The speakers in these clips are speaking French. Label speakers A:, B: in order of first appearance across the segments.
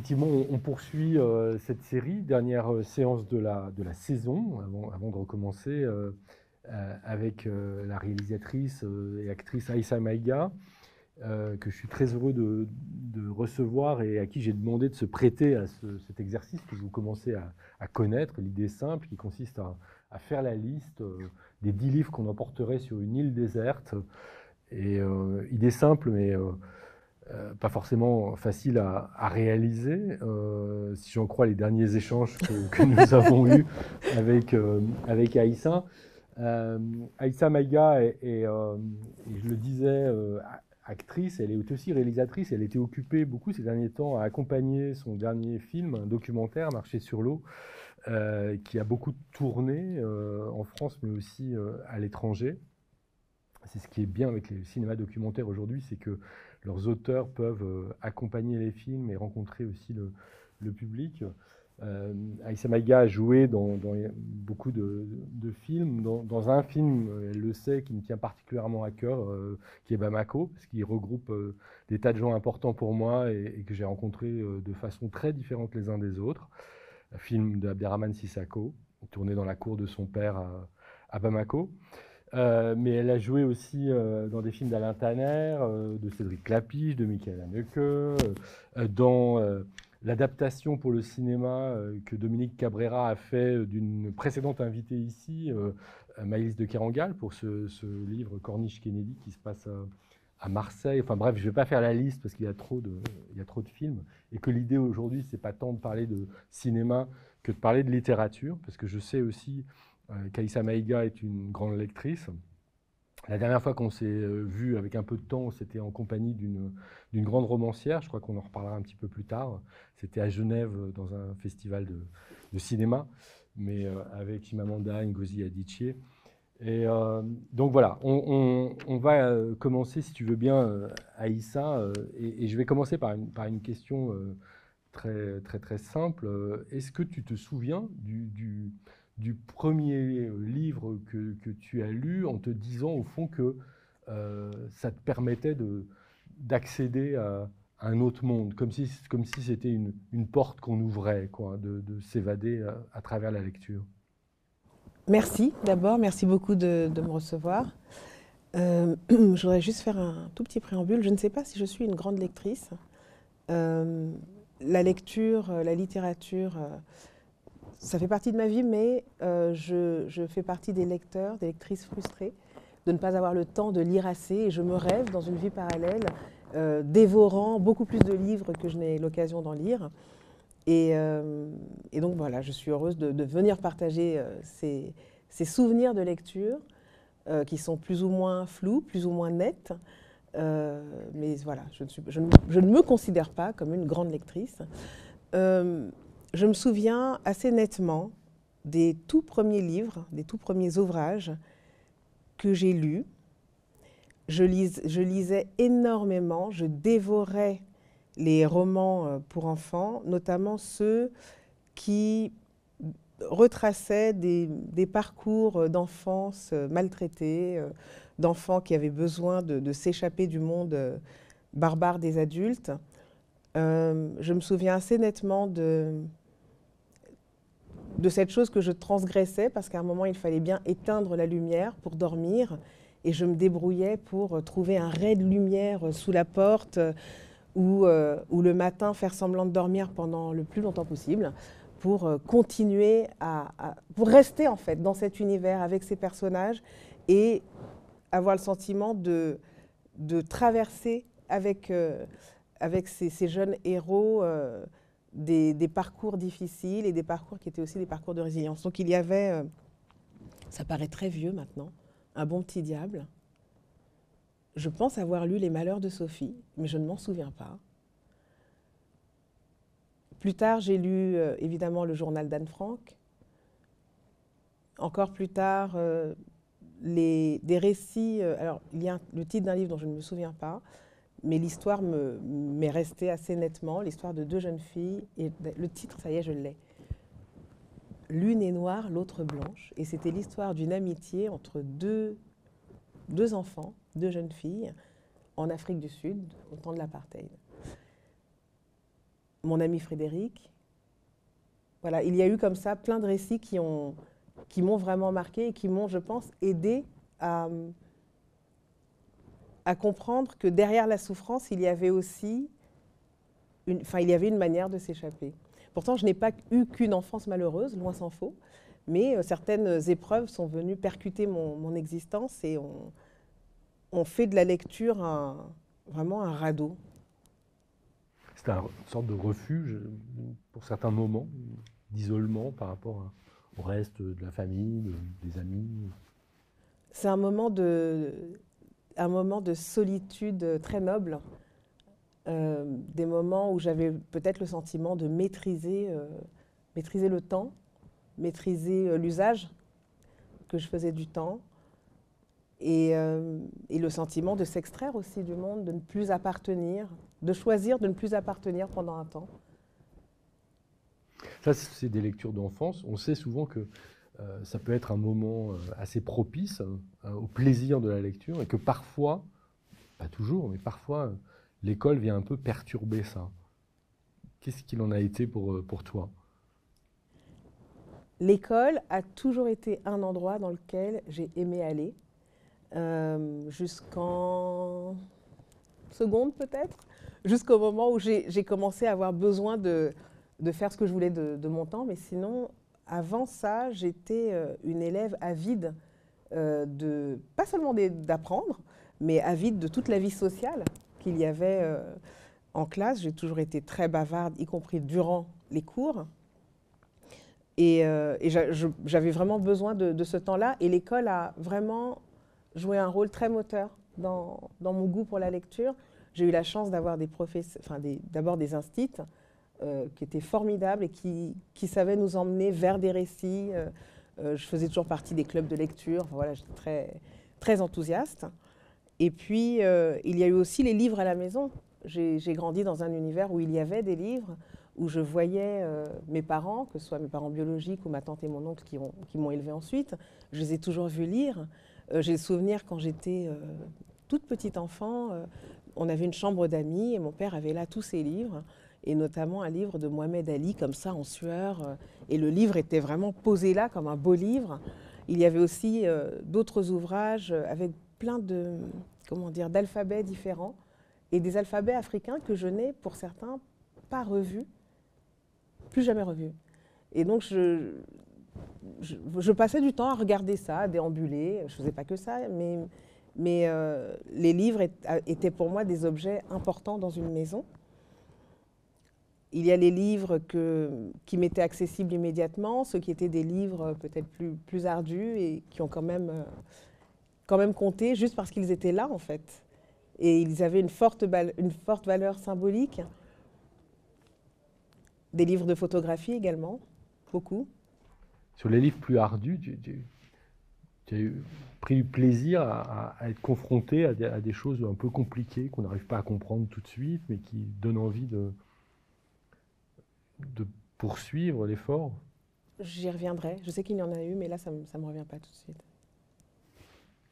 A: effectivement, on, poursuit euh, cette série, dernière euh, séance de la, saison, avant, de recommencer, avec la réalisatrice et actrice Aïssa Maïga, que je suis très heureux de, recevoir et à qui j'ai demandé de se prêter à cet exercice que vous commencez à, connaître, l'idée simple qui consiste à, à faire la liste des dix livres qu'on emporterait sur une île déserte. Et idée simple, mais euh, pas forcément facile à, réaliser, euh, si j'en crois les derniers échanges que, nous avons eus avec, euh, avec Aïssa. Aïssa Maïga est, et je le disais, actrice, elle est aussi réalisatrice, elle était occupée beaucoup ces derniers temps à accompagner son dernier film, un documentaire, Marché sur l'eau, qui a beaucoup tourné en France mais aussi à l'étranger. C'est ce qui est bien avec les cinémas documentaires aujourd'hui, c'est que leurs auteurs peuvent euh, accompagner les films et rencontrer aussi le, public. Euh, Aïssa Maïga a joué dans, beaucoup de, films. Dans, un film, elle le sait, qui me tient particulièrement à cœur, euh, qui est Bamako, parce qu'il regroupe des tas de gens importants pour moi et, que j'ai rencontrés de façon très différente les uns des autres. Un film d'Abderrahman Sissako, tourné dans la cour de son père à Bamako. Euh, mais elle a joué aussi euh, dans des films d'Alain Tanner, euh, de Cédric Clapiche, de Michael Haneke, dans l'adaptation pour le cinéma que Dominique Cabrera a fait d'une précédente invitée ici, Maïlis de Kerangal, pour ce, livre Corniche Kennedy qui se passe à, Marseille. Enfin bref, je ne vais pas faire la liste parce qu'il y, a trop de, y a trop de films. Et que l'idée aujourd'hui, ce n'est pas tant de parler de cinéma que de parler de littérature, parce que je sais aussi Kaïsa Maïga est une grande lectrice. La dernière fois qu'on s'est euh, vu avec un peu de temps, c'était en compagnie d'une grande romancière. Je crois qu'on en reparlera un petit peu plus tard. C'était à Genève dans un festival de, cinéma, mais euh, avec Chimamanda Ngozi Adichie. Et donc voilà, on, va commencer, si tu veux bien, Aïssa, et, et, je vais commencer par une, par une question très, très, très simple. Est-ce que tu te souviens du du premier livre que, tu as lu en te disant au fond que euh, ça te permettait d'accéder à, un autre monde, comme si comme si c'était une, une, porte qu'on ouvrait, quoi, de, s'évader à, travers la lecture.
B: Merci d'abord, merci beaucoup de, me recevoir. Euh, je voudrais juste faire un tout petit préambule. Je ne sais pas si je suis une grande lectrice. Euh, la lecture, la littérature, ça fait partie de ma vie, mais euh, je, fais partie des lecteurs, des lectrices frustrées de ne pas avoir le temps de lire assez. Et je me rêve dans une vie parallèle, euh, dévorant beaucoup plus de livres que je n'ai l'occasion d'en lire. Et, euh, donc voilà, je suis heureuse de, venir partager ces, souvenirs de lecture qui sont plus ou moins flous, plus ou moins nets. mais voilà, je ne, je, je ne, me considère pas comme une grande lectrice je me souviens assez nettement des tout premiers livres, des tout premiers ouvrages que j'ai lus. Je, lisais énormément, je dévorais les romans euh, pour enfants, notamment ceux qui retraçaient des, parcours d'enfance euh, maltraités, euh, d'enfants qui avaient besoin de s'échapper du monde barbare des adultes. je me souviens assez nettement de, de cette chose que je transgressais, parce qu'à un moment, il fallait bien éteindre la lumière pour dormir, et je me débrouillais pour trouver un ray de lumière sous la porte, ou, euh, ou le matin faire semblant de dormir pendant le plus longtemps possible, pour euh, continuer à, pour rester en fait dans cet univers avec ces personnages et avoir le sentiment de, de traverser avec, euh, avec ces, jeunes héros des, parcours difficiles et des parcours qui étaient aussi des parcours de résilience. Donc il y avait, euh, ça paraît très vieux maintenant, un bon petit diable. Je pense avoir lu Les Malheurs de Sophie, mais je ne m'en souviens pas. Plus tard, j'ai lu euh, évidemment le journal d'Anne Frank. Encore plus tard, euh, des récits. alors, il y a le titre d'un livre dont je ne me souviens pas, mais l'histoire m'est restée assez nettement, l'histoire de deux jeunes filles. Et le titre, ça y est, je l'ai. L'une est noire, l'autre blanche. Et c'était l'histoire d'une amitié entre deux, deux enfants, deux jeunes filles, en Afrique du Sud, au temps de l'apartheid. mon ami Frédéric. Voilà, il y a eu comme ça plein de récits qui ont qui m'ont vraiment marqué et qui m'ont, je pense, aidé à, à comprendre que derrière la souffrance, il y avait aussi une, il y avait une manière de s'échapper. Pourtant, je n'ai pas eu qu'une enfance malheureuse, loin s'en faut, mais euh, certaines épreuves sont venues percuter mon, mon existence et ont, on fait de la lecture un, vraiment un radeau.
A: C'est une sorte de refuge pour certains moments d'isolement par rapport au reste de la famille, des amis.
B: C'est un moment de, un moment de solitude très noble, euh, des moments où j'avais peut-être le sentiment de maîtriser, euh, maîtriser le temps, maîtriser euh, l'usage que je faisais du temps, et, le sentiment de s'extraire aussi du monde, de ne plus appartenir, de choisir de ne plus appartenir pendant un temps.
A: Ça, c'est des lectures d'enfance. On sait souvent que ça peut être un moment euh, assez propice euh, au plaisir de la lecture et que parfois, pas toujours, mais parfois, l'école vient un peu perturber ça. Qu'est-ce qu'il en a été pour, pour toi?
B: L'école a toujours été un endroit dans lequel j'ai aimé aller, jusqu'en seconde peut-être, jusqu'au moment où j'ai commencé à avoir besoin de, de, faire ce que je voulais de mon temps, mais sinon, avant ça, j'étais euh, une élève avide euh, de, pas seulement d'apprendre, mais avide de toute la vie sociale qu'il y avait euh, en classe. J'ai toujours été très bavarde, y compris durant les cours. Et, j'avais vraiment besoin de, ce temps-là. Et l'école a vraiment joué un rôle très moteur dans, mon goût pour la lecture. J'ai eu la chance d'avoir des professeurs, enfin d'abord des, des euh, qui était formidable et qui, savait nous emmener vers des récits. Euh, euh, je faisais toujours partie des clubs de lecture. voilà, j'étais très, très enthousiaste. Et puis, il y a eu aussi les livres à la maison. J'ai grandi dans un univers où il y avait des livres, où je voyais mes parents, que ce soit mes parents biologiques ou ma tante et mon oncle qui m'ont qui élevé ensuite, je les ai toujours vus lire. J'ai le souvenir quand j'étais toute petite enfant, on avait une chambre d'amis et mon père avait là tous ses livres et notamment un livre de Mohamed Ali, comme ça, en sueur. Euh, et le livre était vraiment posé là comme un beau livre. Il y avait aussi euh, d'autres ouvrages avec plein de, comment dire, d'alphabets différents et des alphabets africains que je n'ai, pour certains, pas revus, plus jamais revus. Et donc, je, passais du temps à regarder ça, à déambuler. Je ne faisais pas que ça, mais, mais euh, les livres étaient pour moi des objets importants dans une maison. Il y a les livres qui m'étaient accessibles immédiatement, ceux qui étaient des livres peut-être plus, plus ardus et qui ont quand même, euh, quand même compté juste parce qu'ils étaient là en fait. Et ils avaient une forte, une forte valeur symbolique. Des livres de photographie également, beaucoup.
A: Sur les livres plus ardus, tu, as pris du plaisir à, être confronté à des, choses un peu compliquées qu'on n'arrive pas à comprendre tout de suite, mais qui donnent envie de, de poursuivre l'effort?
B: J'y reviendrai. Je sais qu'il y en a eu, mais là, ça ne me, revient pas tout de suite.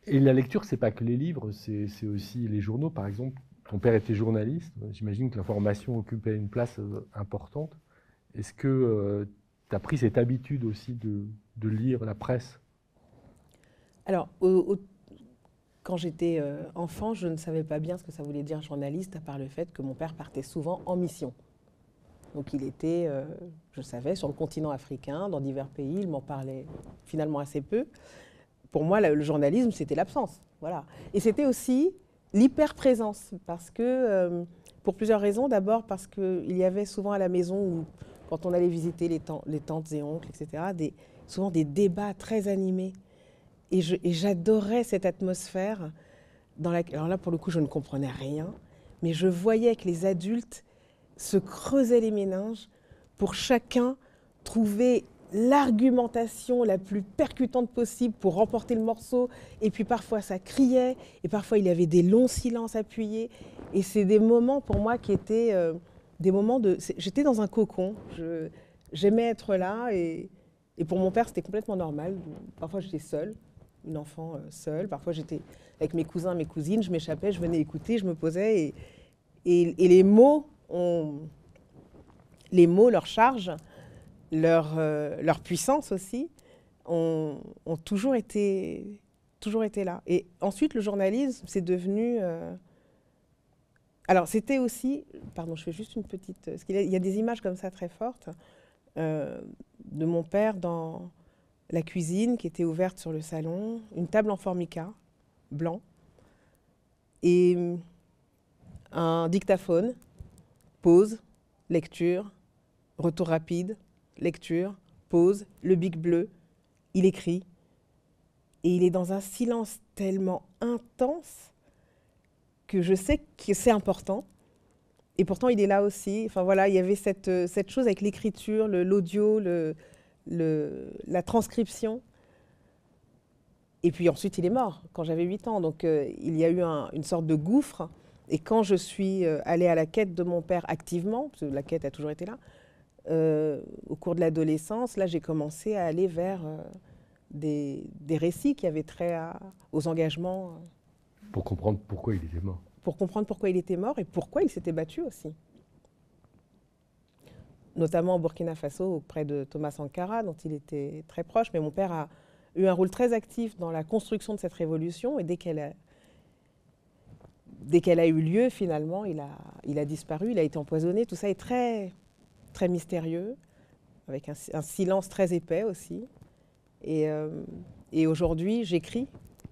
A: Et la lecture, c'est pas que les livres, c'est aussi les journaux. Par exemple, ton père était journaliste. J'imagine que l'information occupait une place euh, importante. Est-ce que euh, tu as pris cette habitude aussi de, lire la presse?
B: Alors, quand j'étais euh, enfant, je ne savais pas bien ce que ça voulait dire journaliste, à part le fait que mon père partait souvent en mission. Donc il était, euh, je savais, sur le continent africain, dans divers pays, il m'en parlait finalement assez peu. Pour moi, le journalisme, c'était l'absence. Voilà. Et c'était aussi l'hyper-présence, parce que, euh, pour plusieurs raisons. D'abord parce qu'il y avait souvent à la maison, quand on allait visiter les, tantes et oncles, etc., souvent des débats très animés. Et j'adorais cette atmosphère. Dans la, alors là, pour le coup, je ne comprenais rien, mais je voyais que les adultes se creuser les méninges pour chacun trouver l'argumentation la plus percutante possible pour remporter le morceau. Et puis parfois ça criait, et parfois il y avait des longs silences appuyés. Et c'est des moments pour moi qui étaient euh, des moments de... J'étais dans un cocon, j'aimais être là, et, et, pour mon père c'était complètement normal. Parfois j'étais seule, une enfant euh, seule, parfois j'étais avec mes cousins, mes cousines, je m'échappais, je venais écouter, je me posais, et, et, et les mots les mots, leur charge, leur, leur puissance aussi, ont, ont, toujours, été, toujours été là. Et ensuite, le journalisme, c'est devenu... Euh, alors, c'était aussi... Pardon, je fais juste une petite... Parce qu'il y a des images comme ça très fortes euh, de mon père dans la cuisine qui était ouverte sur le salon, une table en formica, blanc, et un dictaphone, pause, lecture, retour rapide, lecture, pause, le bic bleu, il écrit. Et il est dans un silence tellement intense que je sais que c'est important. Et pourtant, il est là aussi. Enfin voilà, il y avait cette, cette chose avec l'écriture, l'audio, le, la transcription. Et puis ensuite, il est mort quand j'avais 8 ans. Donc euh, il y a eu un, une sorte de gouffre. Et quand je suis euh, allée à la quête de mon père activement, parce que la quête a toujours été là, euh, au cours de l'adolescence, là, j'ai commencé à aller vers euh, des, des, récits qui avaient trait à, aux engagements.
A: Pour comprendre pourquoi il était mort.
B: Pour comprendre pourquoi il était mort et pourquoi il s'était battu aussi. Notamment au Burkina Faso, auprès de Thomas Sankara, dont il était très proche. Mais mon père a eu un rôle très actif dans la construction de cette révolution. Et dès qu'elle dès qu'elle a eu lieu, finalement, il a, disparu, il a été empoisonné. Tout ça est très mystérieux, avec un, silence très épais aussi. Et, euh, et aujourd'hui, j'écris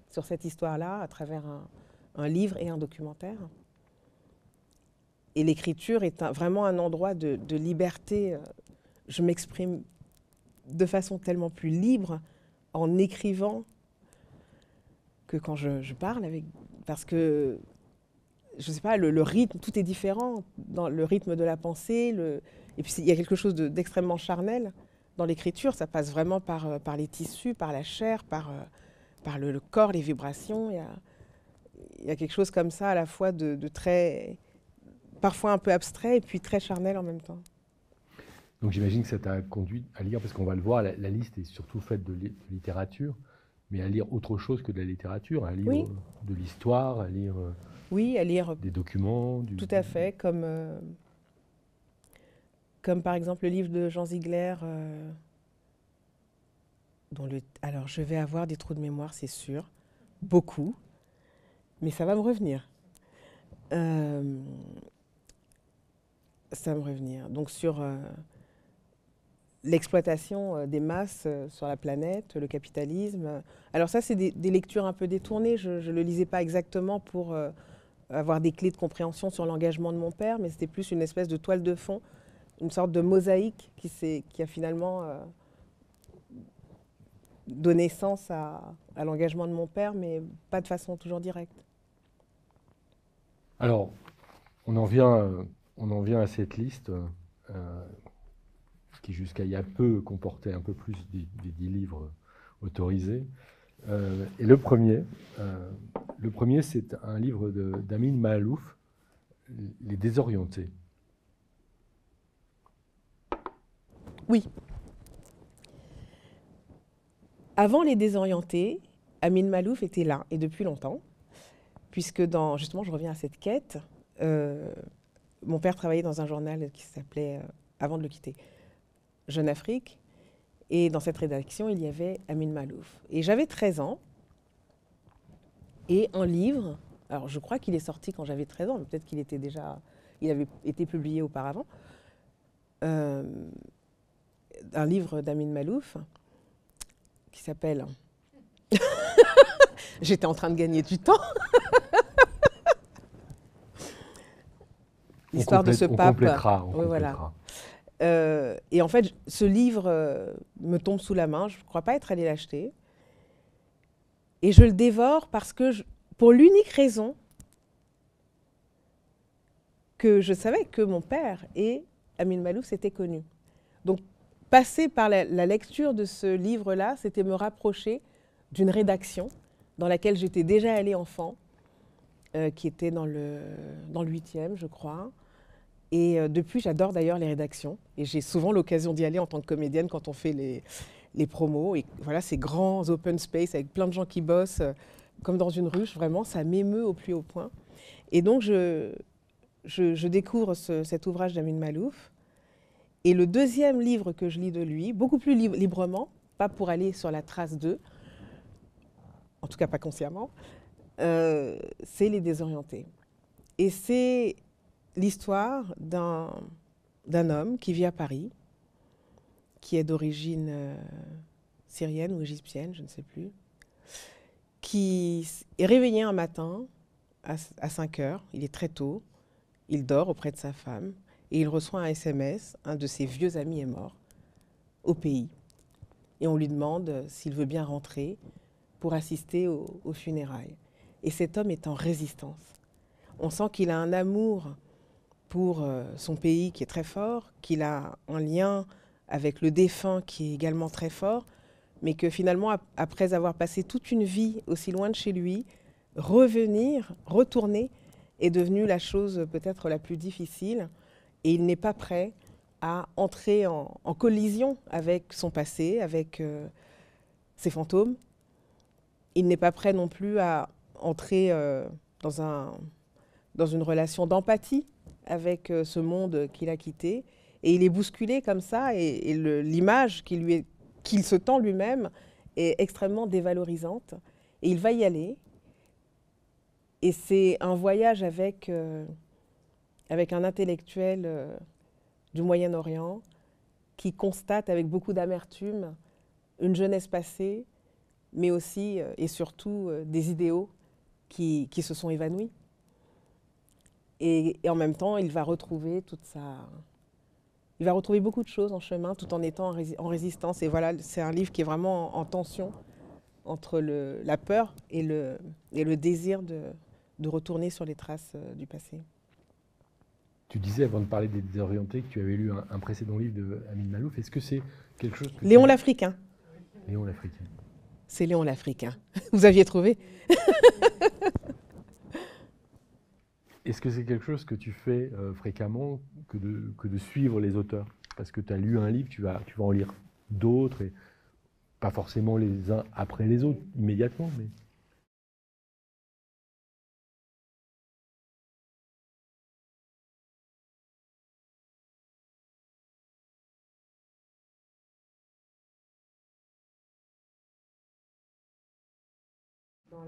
B: sur cette histoire-là à travers un, livre et un documentaire. Et l'écriture est vraiment un endroit de, liberté. Je m'exprime de façon tellement plus libre en écrivant que quand je, je parle avec parce que je sais pas le, le, rythme tout est différent dans le rythme de la pensée le, et puis il y a quelque chose d'extrêmement de, charnel dans l'écriture. Ça passe vraiment par, euh, par les tissus, par la chair, par, euh, par le, le, corps, les vibrations. Il y, a, il y, a, quelque chose comme ça à la fois de, de, très, parfois un peu abstrait et puis très charnel en même temps.
A: Donc j'imagine que ça t'a conduit à lire, parce qu'on va le voir, la, la, liste est surtout faite de, li de, littérature, mais à lire autre chose que de la littérature, à lire
B: oui.
A: de l'histoire, à lire,
B: oui, à lire
A: des documents. Du,
B: tout à fait, comme... Euh, comme par exemple le livre de Jean Ziegler, euh, dont le, alors je vais avoir des trous de mémoire, c'est sûr, beaucoup, mais ça va me revenir. Euh, ça va me revenir. Donc sur l'exploitation des masses sur la planète, le capitalisme. Alors ça, c'est des, des, lectures un peu détournées. Je ne le lisais pas exactement pour avoir des clés de compréhension sur l'engagement de mon père, mais c'était plus une espèce de toile de fond une sorte de mosaïque qui, qui a finalement euh, donné sens à, l'engagement de mon père, mais pas de façon toujours directe.
A: Alors, on en vient, on en vient à cette liste euh, qui jusqu'à il y a peu comportait un peu plus des, 10 livres autorisés. Euh, et le premier, euh, le premier c'est un livre d'Amin Mahalouf, Les désorientés.
B: Oui. Avant les désorientés, Amin Malouf était là, et depuis longtemps, puisque dans, justement, je reviens à cette quête, euh, mon père travaillait dans un journal qui s'appelait, euh, avant de le quitter, Jeune Afrique, et dans cette rédaction, il y avait Amin Malouf. Et j'avais 13 ans, et un livre, alors je crois qu'il est sorti quand j'avais 13 ans, mais peut-être qu'il était déjà, il avait été publié auparavant, euh, un livre d'Amin Malouf qui s'appelle J'étais en train de gagner du temps. L'histoire de ce
A: on
B: pape.
A: Complétera, on
B: oui, voilà. Euh, et en fait, ce livre euh, me tombe sous la main. Je ne crois pas être allée l'acheter. Et je le dévore parce que, pour l'unique raison que je savais que mon père et Amin Malouf s'étaient connus. Donc, passer par la, lecture de ce livre-là, c'était me rapprocher d'une rédaction dans laquelle j'étais déjà allée enfant, euh, qui était dans le, dans le 8e, je crois. Et euh, depuis, j'adore d'ailleurs les rédactions. Et j'ai souvent l'occasion d'y aller en tant que comédienne quand on fait les, les promos. Et voilà, ces grands open space avec plein de gens qui bossent, euh, comme dans une ruche, vraiment, ça m'émeut au plus haut point. Et donc, je, je, découvre ce, cet ouvrage d'Amin Malouf Et le deuxième livre que je lis de lui, beaucoup plus librement, pas pour aller sur la trace d'eux, en tout cas pas consciemment, euh, c'est Les Désorientés. Et c'est l'histoire d'un homme qui vit à Paris, qui est d'origine euh, syrienne ou égyptienne, je ne sais plus, qui est réveillé un matin à, à 5 heures, il est très tôt, il dort auprès de sa femme et il reçoit un SMS, un de ses vieux amis est mort au pays. Et on lui demande s'il veut bien rentrer pour assister aux funérailles. Et cet homme est en résistance. On sent qu'il a un amour pour euh, son pays qui est très fort, qu'il a un lien avec le défunt qui est également très fort, mais que finalement, après avoir passé toute une vie aussi loin de chez lui, revenir, retourner, est devenu la chose peut-être la plus difficile. Et il n'est pas prêt à entrer en, collision avec son passé, avec euh, ses fantômes. Il n'est pas prêt non plus à entrer euh, dans, un, dans une relation d'empathie avec euh, ce monde qu'il a quitté. Et il est bousculé comme ça, et, l'image qu'il se tend lui-même est extrêmement dévalorisante. Et il va y aller. Et c'est un voyage avec, euh, avec un intellectuel du Moyen-Orient qui constate avec beaucoup d'amertume une jeunesse passée, mais aussi et surtout des idéaux qui, se sont évanouis. Et, en même temps, il va retrouver toute sa... Il va retrouver beaucoup de choses en chemin tout en étant en, résistance. Et voilà, c'est un livre qui est vraiment en, tension entre le, la peur et le, et le désir de, de retourner sur les traces euh, du passé.
A: Tu disais avant de parler des désorientés que tu avais lu un, précédent livre de Amin Malouf. Est-ce que c'est quelque chose
B: Léon l'Africain.
A: Léon l'Africain.
B: C'est Léon l'Africain. Vous aviez trouvé?
A: Est-ce que c'est quelque chose que tu fais euh, fréquemment que de, que de suivre les auteurs? Parce que tu as lu un livre, tu vas, tu vas en lire d'autres, et pas forcément les uns après les autres immédiatement, mais...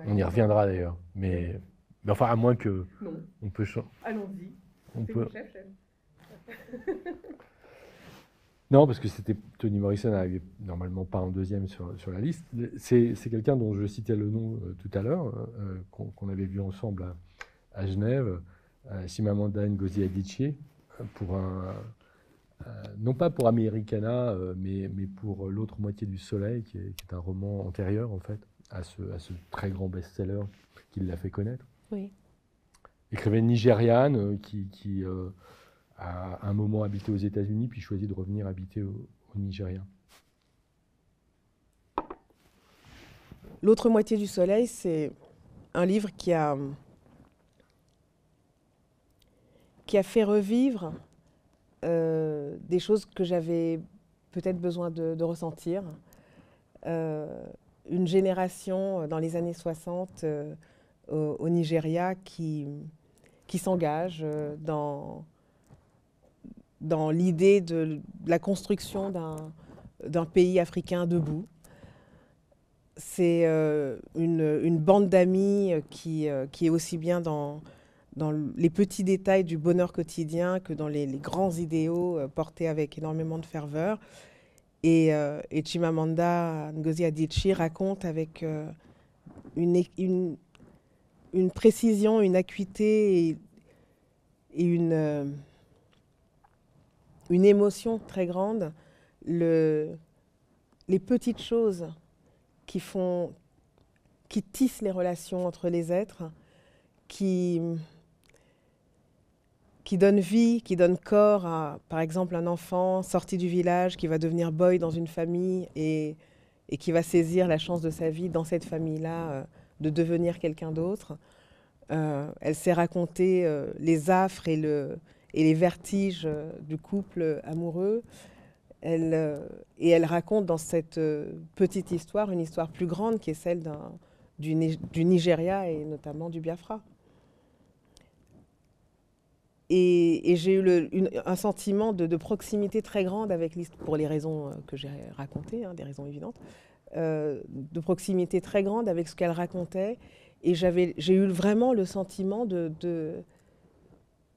A: On y reviendra d'ailleurs, mais mais enfin, à moins que.
B: Non.
A: On peut.
B: Allons-y.
A: On peut. Chef, non, parce que c'était Tony Morrison n'arrivait normalement pas en deuxième sur, sur la liste. C'est quelqu'un dont je citais le nom euh, tout à l'heure, euh, qu'on avait vu ensemble à, à Genève, euh, Simamanda Ngozi Adichie, pour un, non pas pour Americana, mais, mais pour L'autre moitié du soleil, qui est, qui est, un roman antérieur en fait à ce, à ce très grand best-seller qui l'a fait connaître.
B: Oui.
A: Écrivaine nigériane euh, qui, qui euh, a un moment habité aux États-Unis puis choisit de revenir habiter au, Nigeria.
B: L'autre moitié du soleil, c'est un livre qui a, qui a fait revivre euh, des choses que j'avais peut-être besoin de, ressentir. une génération dans les années 60 au, Nigeria qui, qui s'engage euh, dans, dans l'idée de, la construction d'un pays africain debout. C'est euh, une, une, bande d'amis qui, euh, qui est aussi bien dans, dans les petits détails du bonheur quotidien que dans les, grands idéaux portés avec énormément de ferveur. Et, et Chimamanda Ngozi Adichie raconte avec une, une précision, une acuité et, une, euh, une émotion très grande. Le, les petites choses qui font, qui tissent les relations entre les êtres, qui, qui donnent vie, qui donnent corps à, par exemple, un enfant sorti du village qui va devenir boy dans une famille et, et qui va saisir la chance de sa vie dans cette famille-là euh, de devenir quelqu'un d'autre. Euh, elle s'est raconté euh, les affres et, le, et les vertiges euh, du couple amoureux. Elle, et elle raconte dans cette petite histoire une histoire plus grande qui est celle du, du, Nigeria et notamment du Biafra. Et, j'ai eu un sentiment de, proximité très grande avec l'histoire, pour les raisons que j'ai racontées, hein, des raisons évidentes, de proximité très grande avec ce qu'elle racontait. Et j'ai eu vraiment le sentiment de,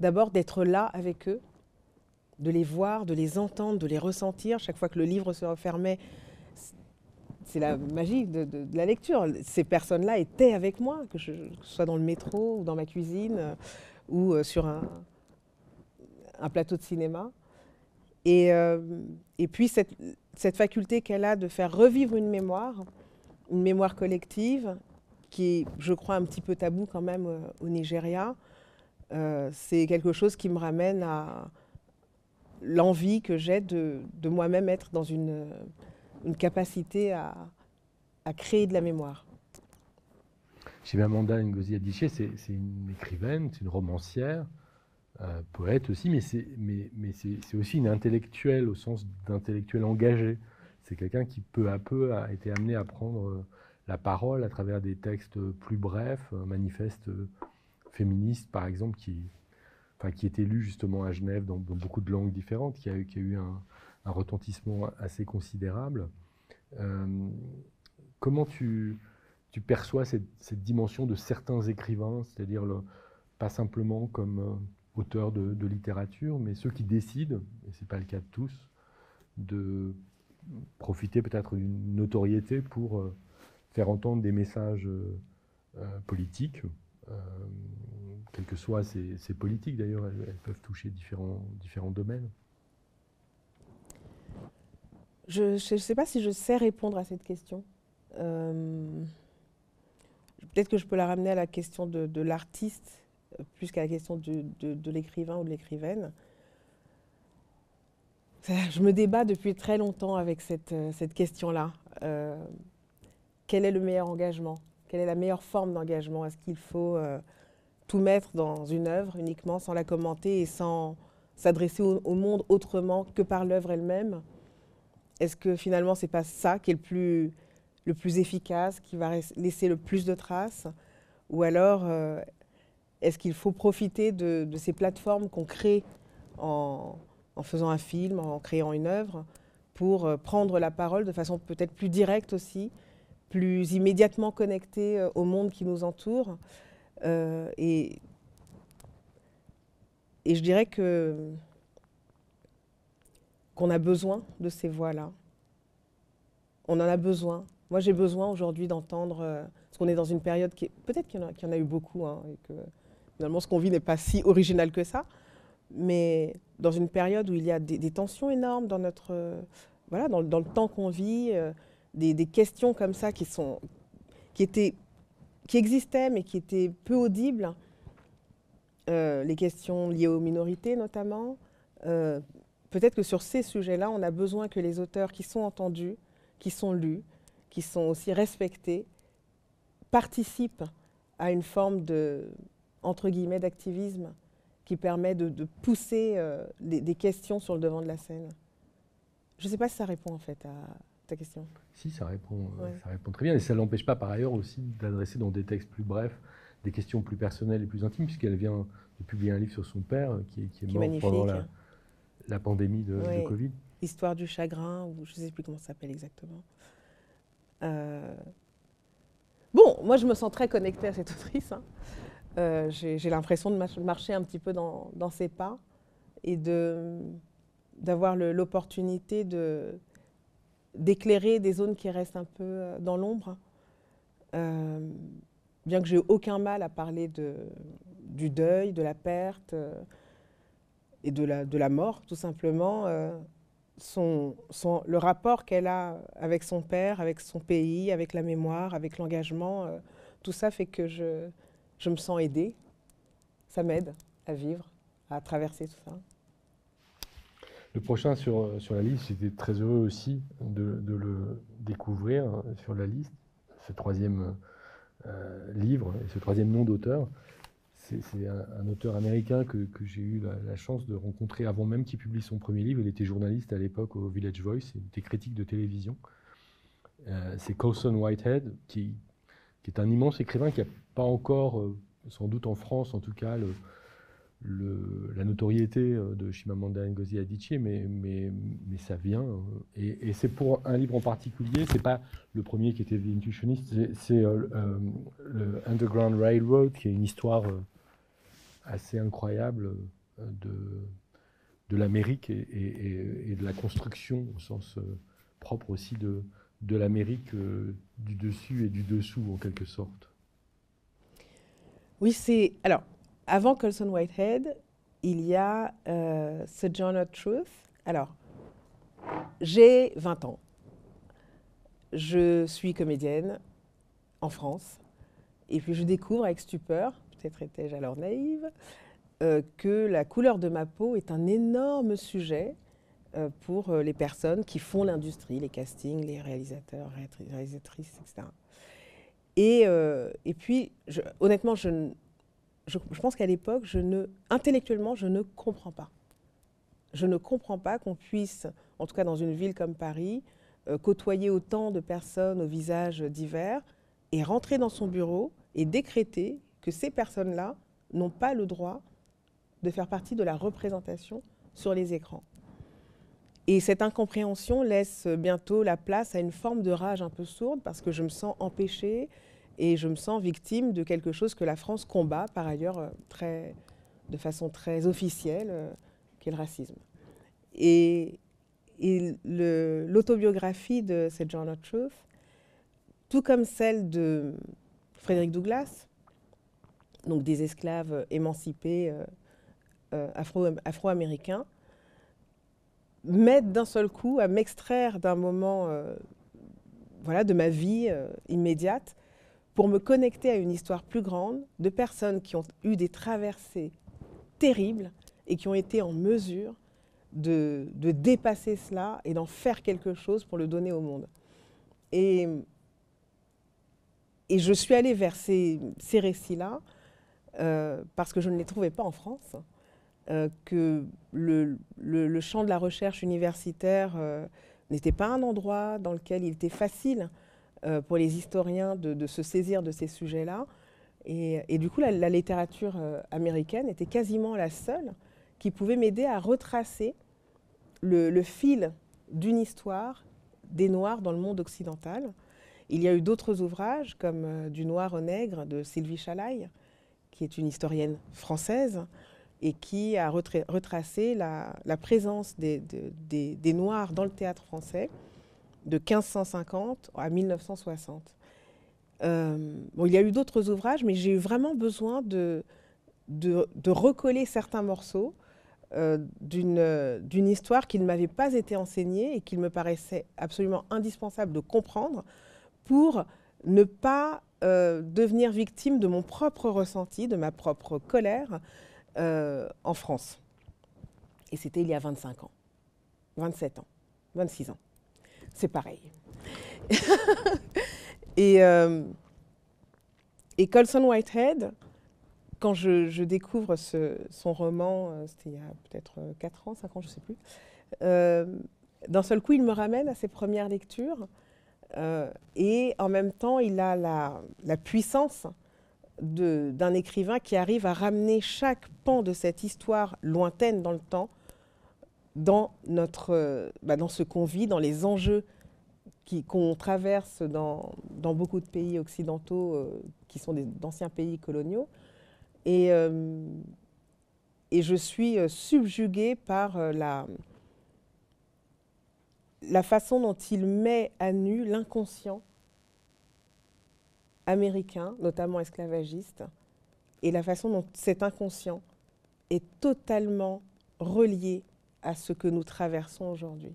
B: d'abord d'être là avec eux, de les voir, de les entendre, de les ressentir. Chaque fois que le livre se refermait, c'est la magie de, la lecture. Ces personnes-là étaient avec moi, que, je, sois dans le métro ou dans ma cuisine euh, ou euh, sur un, plateau de cinéma. Et, euh, et puis cette, cette faculté qu'elle a de faire revivre une mémoire, une mémoire collective, qui est, je crois, un petit peu tabou quand même au Nigeria, c'est quelque chose qui me ramène à, l'envie que j'ai de, moi-même être dans une, capacité à, créer de la mémoire.
A: Chez Amanda Ngozi Adichie, c'est une écrivaine, c'est une romancière, euh, poète aussi, mais c'est aussi une intellectuelle au sens d'intellectuel engagé. C'est quelqu'un qui peu à peu a été amené à prendre euh, la parole à travers des textes plus brefs, un manifeste féministe par exemple qui, qui est élu justement à Genève dans, beaucoup de langues différentes, qui a, eu un, retentissement assez considérable. Euh, comment tu, perçois cette, dimension de certains écrivains, c'est-à-dire pas simplement comme euh, auteurs de, littérature, mais ceux qui décident, et ce n'est pas le cas de tous, de profiter peut-être d'une notoriété pour euh, faire entendre des messages politiques euh, quelles que soient ces, politiques d'ailleurs, elles, peuvent toucher différents, domaines.
B: Je ne sais pas si je sais répondre à cette question. Euh, peut-être que je peux la ramener à la question de, l'artiste euh, plus qu'à la question de, l'écrivain ou de l'écrivaine. Je me débat depuis très longtemps avec cette, cette question-là. quel est le meilleur engagement? Quelle est la meilleure forme d'engagement? Est-ce qu'il faut euh, tout mettre dans une œuvre uniquement sans la commenter et sans s'adresser au, monde autrement que par l'œuvre elle-même? Est-ce que finalement c'est pas ça qui est le plus, efficace, qui va laisser le plus de traces? Ou alors euh, est-ce qu'il faut profiter de, ces plateformes qu'on crée en, faisant un film, en créant une œuvre, pour euh, prendre la parole de façon peut-être plus directe aussi plus immédiatement connectés euh, au monde qui nous entoure. Euh, et, je dirais qu'on a besoin de ces voix-là. On en a besoin. Moi, j'ai besoin aujourd'hui d'entendre, parce qu'on est dans une période qui, peut-être qu'il y, en a eu beaucoup, hein, et que finalement ce qu'on vit n'est pas si original que ça, mais dans une période où il y a des, tensions énormes dans notre, voilà, dans, le temps qu'on vit des, questions comme ça qui, sont, qui, étaient, qui existaient mais qui étaient peu audibles. Euh, les questions liées aux minorités notamment. Euh, peut-être que sur ces sujets-là, on a besoin que les auteurs qui sont entendus, qui sont lus, qui sont aussi respectés, participent à une forme de, entre guillemets, d'activisme qui permet de, pousser euh, des, questions sur le devant de la scène. Je ne sais pas si ça répond en fait à, question
A: Si, ça répond, euh, ça répond très bien. Et ça ne l'empêche pas par ailleurs aussi d'adresser dans des textes plus brefs des questions plus personnelles et plus intimes, puisqu'elle vient de publier un livre sur son père euh, qui, est, mort pendant la, pandémie de, Covid.
B: Histoire du chagrin, ou je ne sais plus comment ça s'appelle exactement. Euh, bon, moi je me sens très connectée à cette autrice. Hein. J'ai l'impression de marcher un petit peu dans, ses pas et d'avoir l'opportunité d'éclairer des zones qui restent un peu euh, dans l'ombre. Euh, bien que j'ai aucun mal à parler du deuil, de la perte euh, et de la, mort, tout simplement, le rapport qu'elle a avec son père, avec son pays, avec la mémoire, avec l'engagement, tout ça fait que je, je me sens aidée. Ça m'aide à vivre, à traverser tout ça.
A: Le prochain sur, la liste, j'étais très heureux aussi de, le découvrir sur la liste, ce troisième euh, livre et ce troisième nom d'auteur. C'est un, auteur américain que, que j'ai eu la, chance de rencontrer avant même qu'il publie son premier livre. Il était journaliste à l'époque au Village Voice, il était critique de télévision. Euh, c'est Colson Whitehead, qui, qui, est un immense écrivain qui n'a pas encore, euh, sans doute en France en tout cas, la notoriété de Chimamanda Ngozi Adichie, mais, mais, mais ça vient. Et, c'est pour un livre en particulier, c'est pas le premier qui était The Intuitionist, c'est le Underground Railroad, qui est une histoire assez incroyable de, de l'Amérique et, de la construction au sens propre aussi de, de l'Amérique du dessus et du dessous en quelque sorte.
B: Oui, c'est. Alors, avant Colson Whitehead, il y a euh, Sojourner Truth. Alors, j'ai 20 ans. Je suis comédienne en France. Et puis je découvre avec stupeur, peut-être étais-je alors naïve, euh, que la couleur de ma peau est un énorme sujet euh, pour euh, les personnes qui font l'industrie, les castings, les réalisateurs, réalisatrices, etc. Et, et puis, honnêtement, je, je, pense qu'à l'époque, je ne, intellectuellement, je ne comprends pas. Je ne comprends pas qu'on puisse, en tout cas dans une ville comme Paris, euh, côtoyer autant de personnes aux visages divers et rentrer dans son bureau et décréter que ces personnes-là n'ont pas le droit de faire partie de la représentation sur les écrans. Et cette incompréhension laisse bientôt la place à une forme de rage un peu sourde parce que je me sens empêchée, et je me sens victime de quelque chose que la France combat par ailleurs euh, très, de façon très officielle, euh, qui est le racisme. Et, l'autobiographie de cette Journal Truth, tout comme celle de Frédéric Douglass, donc des esclaves émancipés euh, afro-américains, m'aident d'un seul coup à m'extraire d'un moment voilà, de ma vie immédiate pour me connecter à une histoire plus grande de personnes qui ont eu des traversées terribles et qui ont été en mesure de, dépasser cela et d'en faire quelque chose pour le donner au monde. Et, et je suis allée vers ces, récits-là euh, parce que je ne les trouvais pas en France, euh, que le, le, champ de la recherche universitaire euh, n'était pas un endroit dans lequel il était facile euh, pour les historiens de, se saisir de ces sujets-là. Et, du coup, la, littérature américaine était quasiment la seule qui pouvait m'aider à retracer le, fil d'une histoire des Noirs dans le monde occidental. Il y a eu d'autres ouvrages, comme Du Noir au Nègre de Sylvie Chalaille, qui est une historienne française et qui a retracé la, présence des, Noirs dans le théâtre français de 1550 à 1960. Euh, bon, il y a eu d'autres ouvrages, mais j'ai eu vraiment besoin de, de, recoller certains morceaux euh, d'une histoire qui ne m'avait pas été enseignée et qu'il me paraissait absolument indispensable de comprendre pour ne pas euh, devenir victime de mon propre ressenti, de ma propre colère en France. Et c'était il y a 25 ans, 27 ans, 26 ans c'est pareil. et, euh, et Colson Whitehead, quand je, découvre son roman, euh, c'était il y a peut-être 4 ans, 5 ans, je ne sais plus, euh, d'un seul coup, il me ramène à ses premières lectures. et en même temps, il a la puissance d'un écrivain qui arrive à ramener chaque pan de cette histoire lointaine dans le temps dans, notre, euh, bah, dans ce qu'on vit, dans les enjeux qu'on traverse dans, dans, beaucoup de pays occidentaux euh, qui sont d'anciens pays coloniaux. Et, euh, et je suis subjuguée par la, la façon dont il met à nu l'inconscient américain, notamment esclavagiste, et la façon dont cet inconscient est totalement relié à ce que nous traversons aujourd'hui,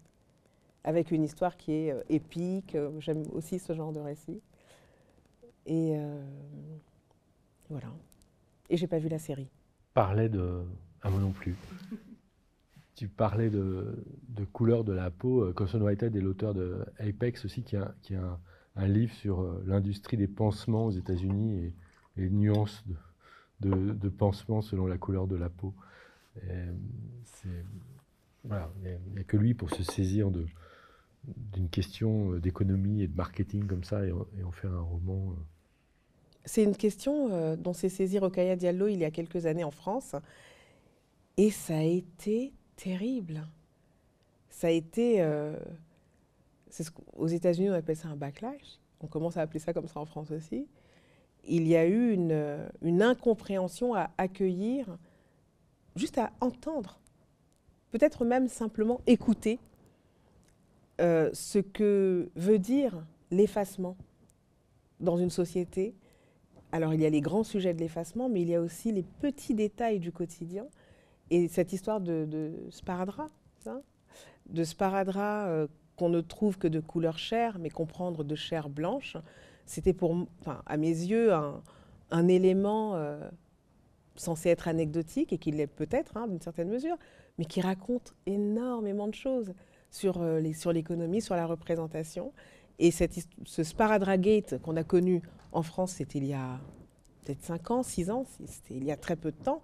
B: avec une histoire qui est euh, épique. Euh, j'aime aussi ce genre de récit. Et euh, voilà. Et j'ai pas vu la série.
A: Parlais de. Ah, moi non plus. tu parlais de, de, couleur de la peau. Colson Whitehead est l'auteur de Apex aussi, qui a, qui a un, livre sur l'industrie des pansements aux États-Unis et, les nuances de, pansements selon la couleur de la peau. C'est il n'y a, que lui pour se saisir d'une question euh, d'économie et de marketing comme ça et, en faire un roman. Euh.
B: C'est une question euh, dont s'est saisi Rokhaya Diallo il y a quelques années en France Et ça a été terrible. Ça a été. Euh, aux États-Unis, on appelle ça un backlash. On commence à appeler ça comme ça en France aussi. Il y a eu une, incompréhension à accueillir, juste à entendre, peut-être même simplement écouter euh, ce que veut dire l'effacement dans une société. Alors il y a les grands sujets de l'effacement, mais il y a aussi les petits détails du quotidien. Et cette histoire de, sparadrap, de sparadrap euh, qu'on ne trouve que de couleur chair, mais comprendre de chair blanche, c'était pour, à mes yeux, un, élément euh, censé être anecdotique et qui l'est peut-être hein, d'une certaine mesure, mais qui raconte énormément de choses sur euh, l'économie, sur, la représentation. Et ce Sparadragate qu'on a connu en France, c'était il y a peut-être 5 ans, 6 ans, c'était il y a très peu de temps.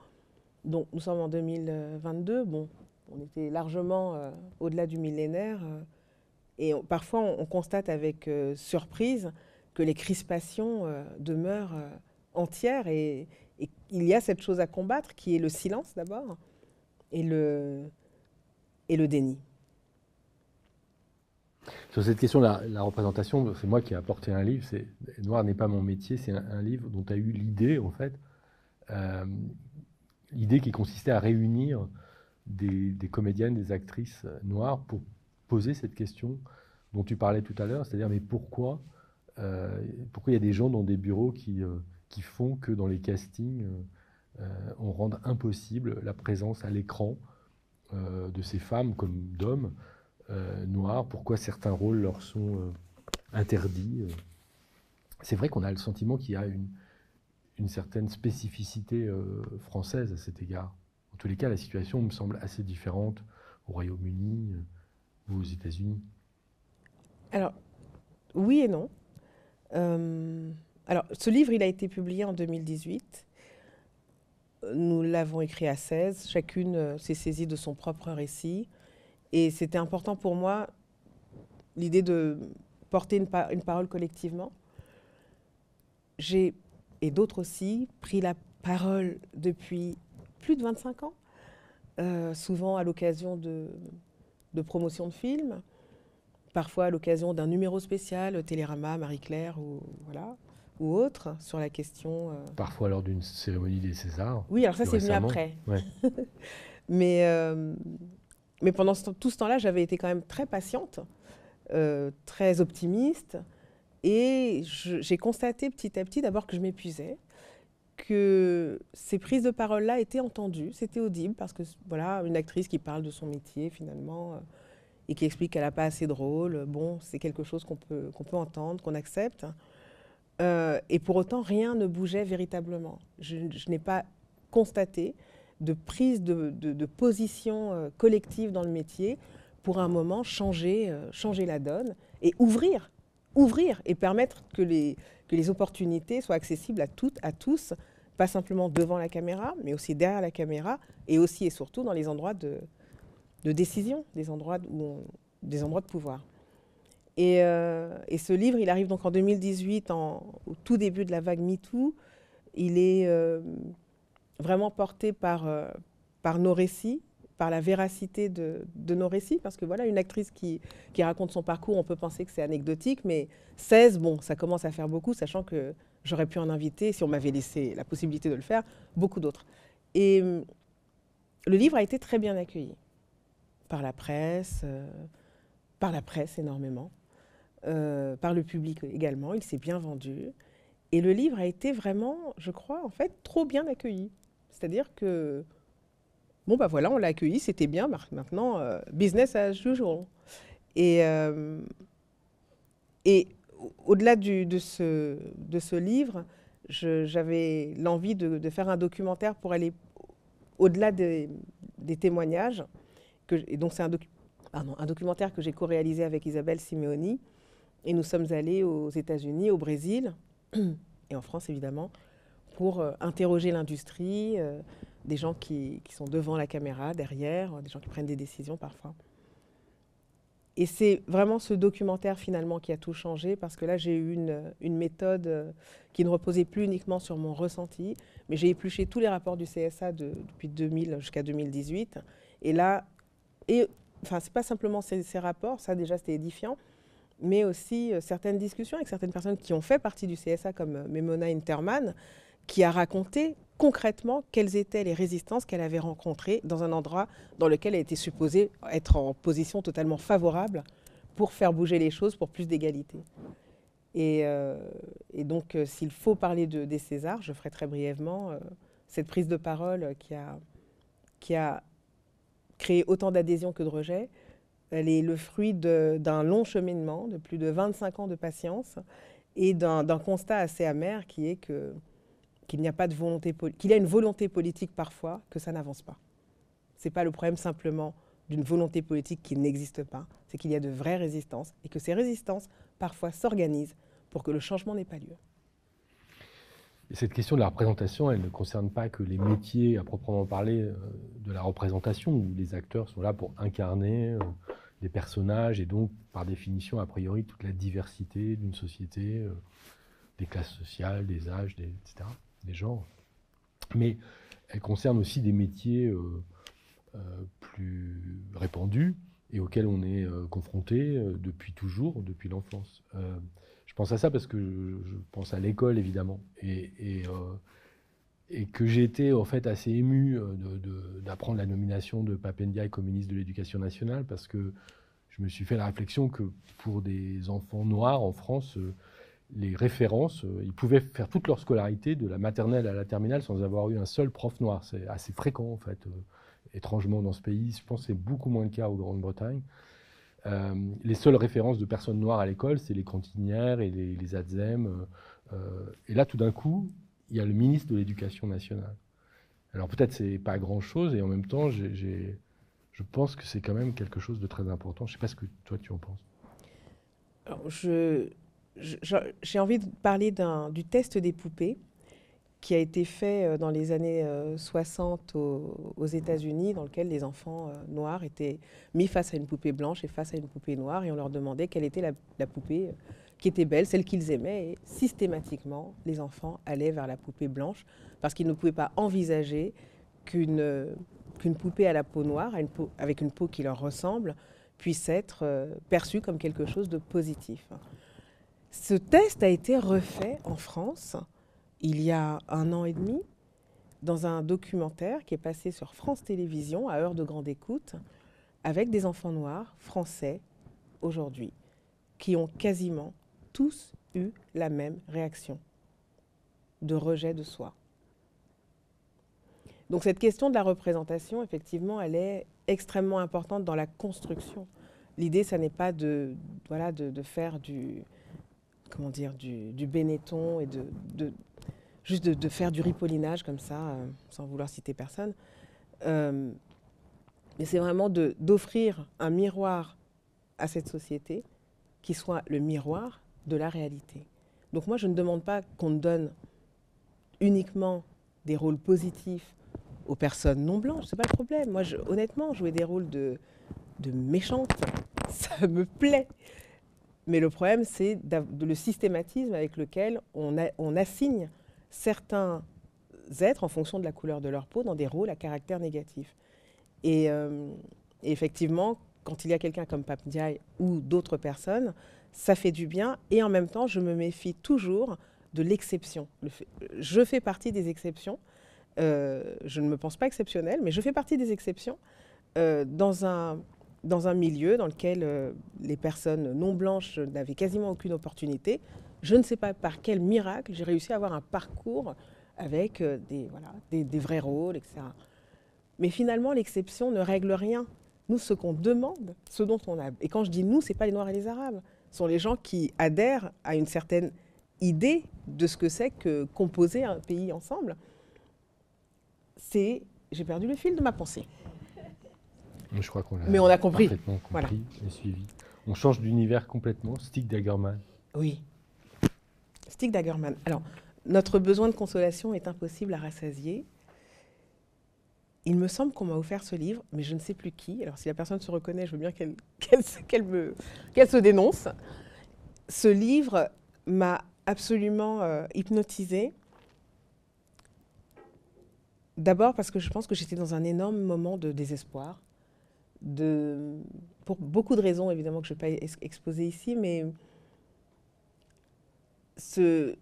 B: Donc nous sommes en 2022, bon, on était largement euh, au-delà du millénaire. Et parfois, on, constate avec surprise que les crispations demeurent entières. Et, et il y a cette chose à combattre qui est le silence d'abord et le, et le déni.
A: Sur cette question de la, représentation, c'est moi qui ai apporté un livre. C'est Noir n'est pas mon métier. C'est un, livre dont as eu l'idée, en fait. Euh, l'idée qui consistait à réunir des, comédiennes, des actrices noires pour poser cette question dont tu parlais tout à l'heure, c'est-à-dire mais pourquoi, euh, pourquoi il y a des gens dans des bureaux qui, euh, qui font que dans les castings, on rende impossible la présence à l'écran de ces femmes comme d'hommes euh, noirs, pourquoi certains rôles leur sont euh, interdits. Euh? C'est vrai qu'on a le sentiment qu'il y a une, une certaine spécificité française à cet égard. En tous les cas, la situation me semble assez différente au Royaume-Uni aux États-Unis?
B: Alors, oui et non. alors, ce livre, il a été publié en 2018. Nous l'avons écrit à 16. Chacune s'est saisie de son propre récit. Et c'était important pour moi, l'idée de porter une, parole collectivement. J'ai, et d'autres aussi, pris la parole depuis plus de 25 ans, euh, souvent à l'occasion de, de promotion de films, parfois à l'occasion d'un numéro spécial, Télérama, Marie-Claire ou, voilà, ou autre, sur la question. Euh,
A: parfois lors d'une cérémonie des Césars.
B: Oui, alors ça c'est venu après. Mais euh, mais pendant tout ce temps-là, j'avais été quand même très patiente, euh, très optimiste. Et j'ai constaté petit à petit d'abord que je m'épuisais, que ces prises de parole-là étaient entendues, c'était audible, parce que voilà, une actrice qui parle de son métier finalement, euh, et qui explique qu'elle n'a pas assez de rôle, bon, c'est quelque chose qu'on peut, peut entendre, qu'on accepte. Euh, et pour autant, rien ne bougeait véritablement. Je, n'ai pas constaté de prise de, position euh, collective dans le métier pour un moment changer, changer la donne et ouvrir, ouvrir et permettre que les, que les opportunités soient accessibles à toutes, à tous, pas simplement devant la caméra, mais aussi derrière la caméra et aussi et surtout dans les endroits de, décision, des endroits, où des endroits de pouvoir. Et, euh, et, ce livre, il arrive donc en 2018, en, au tout début de la vague MeToo. Il est vraiment porté par, euh, par nos récits, par la véracité de, nos récits, parce que voilà, une actrice qui, raconte son parcours, on peut penser que c'est anecdotique, mais 16, bon, ça commence à faire beaucoup, sachant que j'aurais pu en inviter, si on m'avait laissé la possibilité de le faire, beaucoup d'autres. Et hum, le livre a été très bien accueilli par la presse, euh, par la presse énormément, euh, par le public également, il s'est bien vendu. Et le livre a été vraiment, je crois, en fait, trop bien accueilli. C'est-à-dire que, bon, bah voilà, on l'a accueilli, c'était bien, maintenant, euh, business as usual. Et, euh, au-delà de ce, livre, j'avais l'envie de, faire un documentaire pour aller au-delà des, témoignages. Et donc, c'est un, documentaire que j'ai co-réalisé avec Isabelle Simeoni. Et nous sommes allés aux États-Unis, au Brésil et en France, évidemment, pour euh, interroger l'industrie, des gens qui, qui, sont devant la caméra, derrière, des gens qui prennent des décisions parfois. Et c'est vraiment ce documentaire finalement qui a tout changé parce que là j'ai eu une, une, méthode euh, qui ne reposait plus uniquement sur mon ressenti, mais j'ai épluché tous les rapports du CSA depuis 2000 jusqu'à 2018. Et là, et, enfin c'est pas simplement ces, rapports, ça déjà c'était édifiant, mais aussi euh, certaines discussions avec certaines personnes qui ont fait partie du CSA comme euh, Memona Interman, qui a raconté concrètement quelles étaient les résistances qu'elle avait rencontrées dans un endroit dans lequel elle était supposée être en position totalement favorable pour faire bouger les choses pour plus d'égalité. Et, euh, donc, euh, s'il faut parler de, des Césars, je ferai très brièvement euh, cette prise de parole qui a, qui a créé autant d'adhésion que de rejet. Elle est le fruit d'un long cheminement, de plus de 25 ans de patience et d'un constat assez amer qui est que qu'il n'y a pas de volonté, qu'il y a une volonté politique parfois, que ça n'avance pas. Ce n'est pas le problème simplement d'une volonté politique qui n'existe pas, c'est qu'il y a de vraies résistances et que ces résistances parfois s'organisent pour que le changement n'ait pas lieu.
A: Et cette question de la représentation, elle ne concerne pas que les métiers à proprement parler euh, de la représentation, où les acteurs sont là pour incarner euh, des personnages et donc, par définition, a priori, toute la diversité d'une société, euh, des classes sociales, des âges, etc des genres, mais elle concerne aussi des métiers euh, euh, plus répandus et auxquels on est euh, confronté depuis toujours, depuis l'enfance. je pense à ça parce que je, pense à l'école, évidemment, et, et, que j'ai été en fait assez ému d'apprendre la nomination de Papendiaï comme ministre de l'Éducation nationale, parce que je me suis fait la réflexion que pour des enfants noirs en France, les références, euh, ils pouvaient faire toute leur scolarité, de la maternelle à la terminale, sans avoir eu un seul prof noir. C'est assez fréquent, en fait, euh, étrangement, dans ce pays. Je pense que c'est beaucoup moins le cas en Grande-Bretagne. Euh, les seules références de personnes noires à l'école, c'est les cantinières et les, les et là, tout d'un coup, il y a le ministre de l'Éducation nationale. Alors peut-être c'est pas grand-chose, et en même temps, je pense que c'est quand même quelque chose de très important. Je ne sais pas ce que toi tu en penses.
B: Alors, je, j'ai envie de parler du test des poupées qui a été fait euh, dans les années 60 euh, aux, États-Unis, dans lequel les enfants euh, noirs étaient mis face à une poupée blanche et face à une poupée noire, et on leur demandait quelle était la, poupée qui était belle, celle qu'ils aimaient, et systématiquement, les enfants allaient vers la poupée blanche, parce qu'ils ne pouvaient pas envisager qu'une qu'une poupée à la peau noire, avec une peau qui leur ressemble, puisse être perçue comme quelque chose de positif. Ce test a été refait en France il y a un an et demi dans un documentaire qui est passé sur France Télévisions à heure de grande écoute avec des enfants noirs français aujourd'hui qui ont quasiment tous eu la même réaction de rejet de soi. Donc cette question de la représentation, effectivement, elle est extrêmement importante dans la construction. L'idée, ça n'est pas de, voilà, de, de faire du, comment dire, du, du et de, de juste de, de, faire du ripollinage comme ça, euh, sans vouloir citer personne. Euh, mais c'est vraiment d'offrir un miroir à cette société qui soit le miroir de la réalité. Donc moi, je ne demande pas qu'on donne uniquement des rôles positifs aux personnes non blanches, c'est pas le problème. Moi, honnêtement, jouer des rôles de, de méchante, ça me plaît. Mais le problème, c'est le systématisme avec lequel on, assigne certains êtres en fonction de la couleur de leur peau dans des rôles à caractère négatif. Et, euh, effectivement, quand il y a quelqu'un comme Pape Ndiaye ou d'autres personnes, ça fait du bien. Et en même temps, je me méfie toujours de l'exception. Je fais partie des exceptions. Euh, je ne me pense pas exceptionnelle, mais je fais partie des exceptions euh, dans un dans un milieu dans lequel euh, les personnes non blanches n'avaient quasiment aucune opportunité. Je ne sais pas par quel miracle j'ai réussi à avoir un parcours avec euh, des, voilà, des, vrais rôles, etc. Mais finalement, l'exception ne règle rien. Nous, ce qu'on demande, ce dont on a... Et quand je dis nous, ce n'est pas les Noirs et les Arabes. Ce sont les gens qui adhèrent à une certaine idée de ce que c'est que composer un pays ensemble. C'est... J'ai perdu le fil de ma pensée.
A: Je crois qu'on
B: Mais on a compris.
A: Parfaitement compris voilà. et suivi. On change d'univers complètement. Stick Daggerman.
B: Oui. Stick Daggerman. Alors, notre besoin de consolation est impossible à rassasier. il me semble qu'on m'a offert ce livre, mais je ne sais plus qui. Alors si la personne se reconnaît, je veux bien qu'elle qu'elle se dénonce. Ce livre m'a absolument euh, hypnotisée. D'abord parce que je pense que j'étais dans un énorme moment de désespoir, pour beaucoup de raisons évidemment que je ne vais pas exposer ici, mais ce,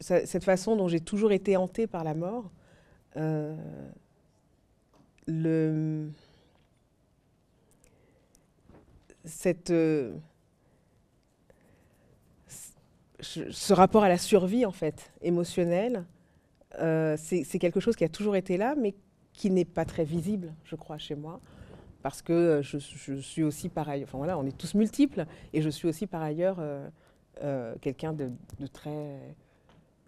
B: cette façon dont j'ai toujours été hantée par la mort, euh, euh, ce rapport à la survie, en fait, émotionnelle, euh, c'est quelque chose qui a toujours été là, mais qui n'est pas très visible, je crois, chez moi. Parce que je, suis aussi par ailleurs, enfin voilà, on est tous multiples, et je suis aussi par ailleurs euh, quelqu'un de, très,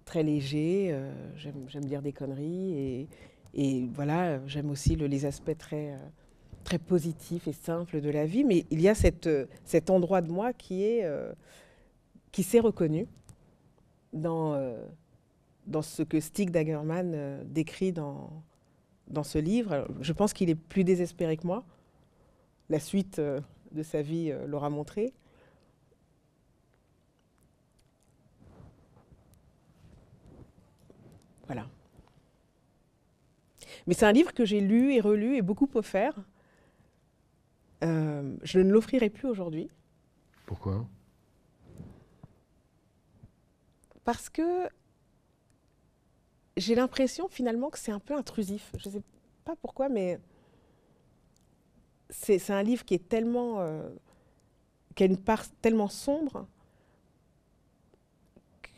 B: très léger. J'aime dire des conneries, et, voilà, j'aime aussi le, les aspects très, très positifs et simples de la vie, mais il y a cet endroit de moi qui est qui s'est reconnu dans, euh, dans ce que Stig Dagerman euh, décrit dans, dans ce livre. je pense qu'il est plus désespéré que moi. La suite euh, de sa vie l'aura montré. Voilà. Mais c'est un livre que j'ai lu et relu et beaucoup offert. je ne l'offrirai plus aujourd'hui.
A: Pourquoi?
B: Parce que j'ai l'impression finalement que c'est un peu intrusif. Je ne sais pas pourquoi, mais c'est un livre qui est tellement. Euh, qui a une part tellement sombre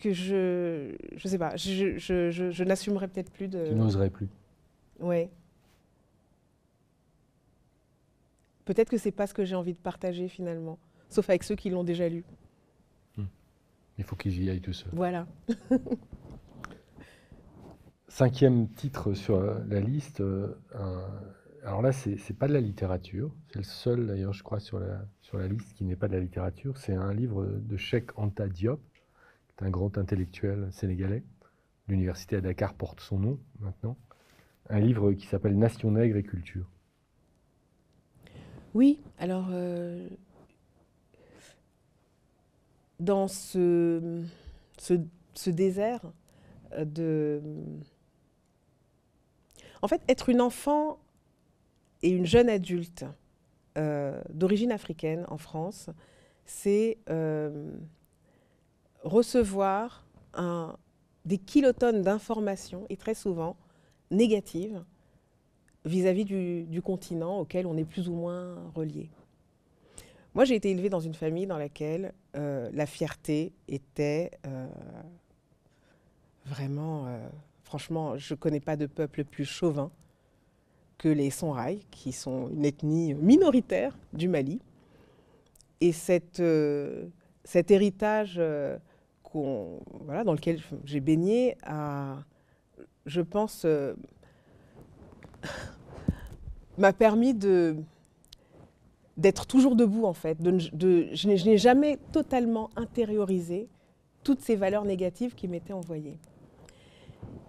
B: que je. Je sais pas, je, je, je, n'assumerai peut-être plus de.
A: Tu n'oserais plus.
B: Oui. Peut-être que c'est pas ce que j'ai envie de partager finalement, sauf avec ceux qui l'ont déjà lu.
A: Il faut qu'ils y aillent tout seuls.
B: Voilà.
A: Cinquième titre sur la liste. Euh, alors là, ce n'est pas de la littérature. C'est le seul, d'ailleurs, je crois, sur la, sur la liste qui n'est pas de la littérature. C'est un livre de Cheikh Anta Diop, qui est un grand intellectuel sénégalais. L'université à Dakar porte son nom maintenant. Un livre qui s'appelle Nation nègre et culture.
B: Oui, alors euh, dans ce, ce, désert euh, de... En fait, être une enfant et une jeune adulte euh, d'origine africaine en France, c'est euh, recevoir des kilotonnes d'informations, et très souvent négatives, vis-à-vis du, continent auquel on est plus ou moins relié. Moi, j'ai été élevée dans une famille dans laquelle euh, la fierté était vraiment, franchement, je ne connais pas de peuple plus chauvin que les Sonrai, qui sont une ethnie minoritaire du Mali. Et cette, cet héritage voilà, dans lequel j'ai baigné a, je pense, m'a permis de d'être toujours debout en fait. De, je n'ai jamais totalement intériorisé toutes ces valeurs négatives qui m'étaient envoyées.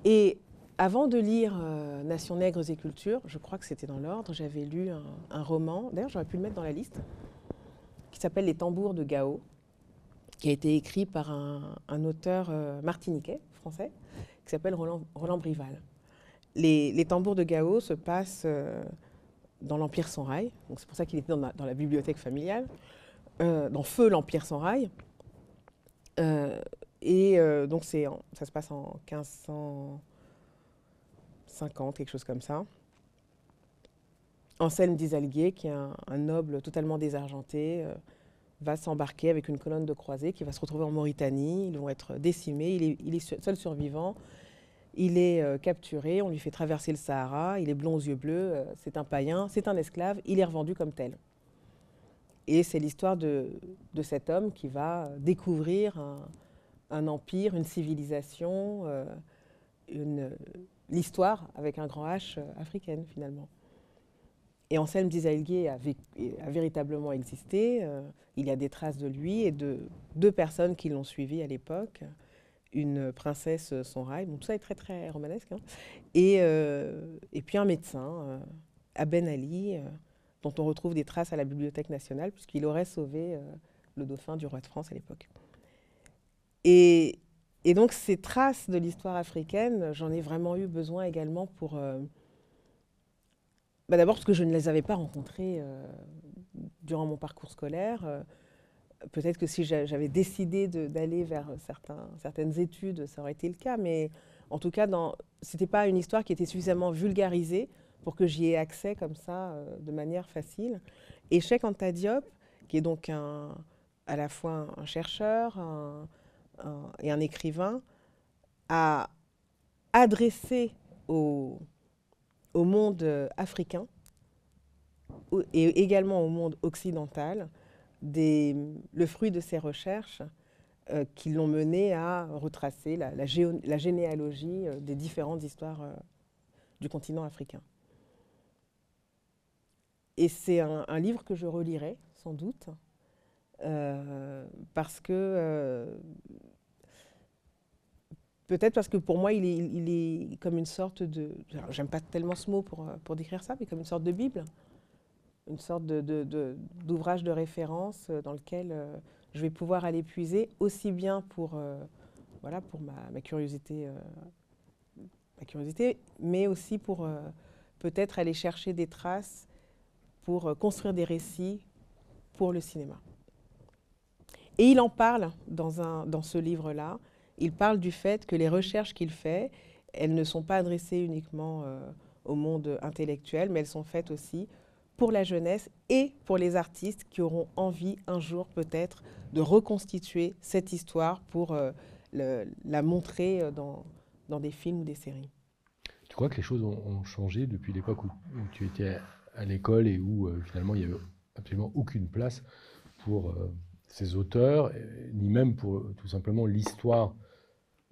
B: Et avant de lire euh, Nations nègres et culture, je crois que c'était dans l'ordre, j'avais lu un, roman, d'ailleurs j'aurais pu le mettre dans la liste, qui s'appelle Les tambours de Gao, qui a été écrit par un, auteur euh, martiniquais, français, qui s'appelle Roland, Brival. Les, tambours de Gao se passent euh, dans l'Empire sans rail. C'est pour ça qu'il était dans, la bibliothèque familiale, dans Feu l'Empire sans rail. Et donc ça se passe en 1550, quelque chose comme ça. Anselme d'Isalguier, qui est un, noble totalement désargenté, va s'embarquer avec une colonne de croisés qui va se retrouver en Mauritanie. Ils vont être décimés. Il est, seul survivant. Il est euh, capturé, on lui fait traverser le Sahara, il est blond aux yeux bleus, euh, c'est un païen, c'est un esclave, il est revendu comme tel. Et c'est l'histoire de, cet homme qui va découvrir un, empire, une civilisation, euh, l'histoire avec un grand H africaine finalement. Et Anselme d'Isaïlguier a, a, véritablement existé. il y a des traces de lui et de deux personnes qui l'ont suivi à l'époque une princesse son rail. tout ça est très très romanesque. Hein. Et, et, puis un médecin, Aben Ali, dont on retrouve des traces à la Bibliothèque nationale, puisqu'il aurait sauvé le dauphin du roi de France à l'époque. Et, et, donc ces traces de l'histoire africaine, j'en ai vraiment eu besoin également pour... Bah, d'abord parce que je ne les avais pas rencontrées durant mon parcours scolaire peut-être que si j'avais décidé d'aller vers certaines études, ça aurait été le cas, mais en tout cas, ce n'était pas une histoire qui était suffisamment vulgarisée pour que j'y ai accès comme ça, euh, de manière facile. Et Cheikh Anta Diop, qui est donc un, à la fois un chercheur et un écrivain, a adressé au, monde africain et également au monde occidental le fruit de ces recherches euh, qui l'ont mené à retracer la, généalogie euh, des différentes histoires euh, du continent africain. Et c'est un, livre que je relirai, sans doute, parce que peut-être parce que pour moi, il est, comme une sorte de. J'aime pas tellement ce mot pour, pour décrire ça, mais comme une sorte de Bible une sorte d'ouvrage de, de, référence euh, dans lequel euh, je vais pouvoir aller puiser aussi bien pour, euh, voilà, pour ma, curiosité, ma curiosité, mais aussi pour peut-être aller chercher des traces pour construire des récits pour le cinéma. Et il en parle dans, ce livre-là. Il parle du fait que les recherches qu'il fait, elles ne sont pas adressées uniquement au monde intellectuel, mais elles sont faites aussi pour la jeunesse et pour les artistes qui auront envie un jour peut-être de reconstituer cette histoire pour euh, la montrer euh, dans, des films ou des séries.
A: Tu crois que les choses ont, changé depuis l'époque où, tu étais à l'école et où euh, finalement il n'y avait absolument aucune place pour ces auteurs, ni même pour tout simplement l'histoire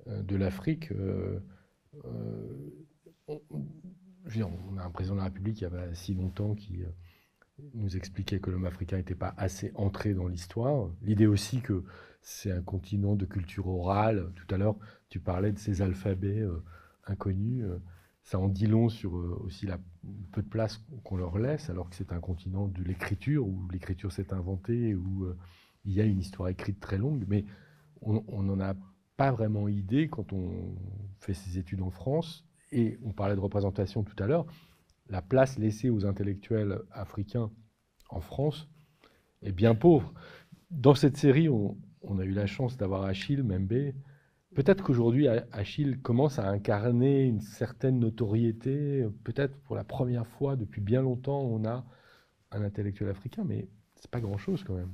A: de l'Afrique on a un président de la République il y a si longtemps qui euh, nous expliquait que l'homme africain n'était pas assez entré dans l'histoire. L'idée aussi que c'est un continent de culture orale. Tout à l'heure, tu parlais de ces alphabets euh, inconnus. Euh, ça en dit long sur aussi la peu de place qu'on leur laisse, alors que c'est un continent de l'écriture, où l'écriture s'est inventée, où il y a une histoire écrite très longue. Mais on n'en a pas vraiment idée quand on fait ses études en France et on parlait de représentation tout à l'heure, la place laissée aux intellectuels africains en France est bien pauvre. Dans cette série, on, a eu la chance d'avoir Achille Membe. Peut-être qu'aujourd'hui, Achille commence à incarner une certaine notoriété. Peut-être pour la première fois depuis bien longtemps, on a un intellectuel africain, mais c'est pas grand-chose quand même.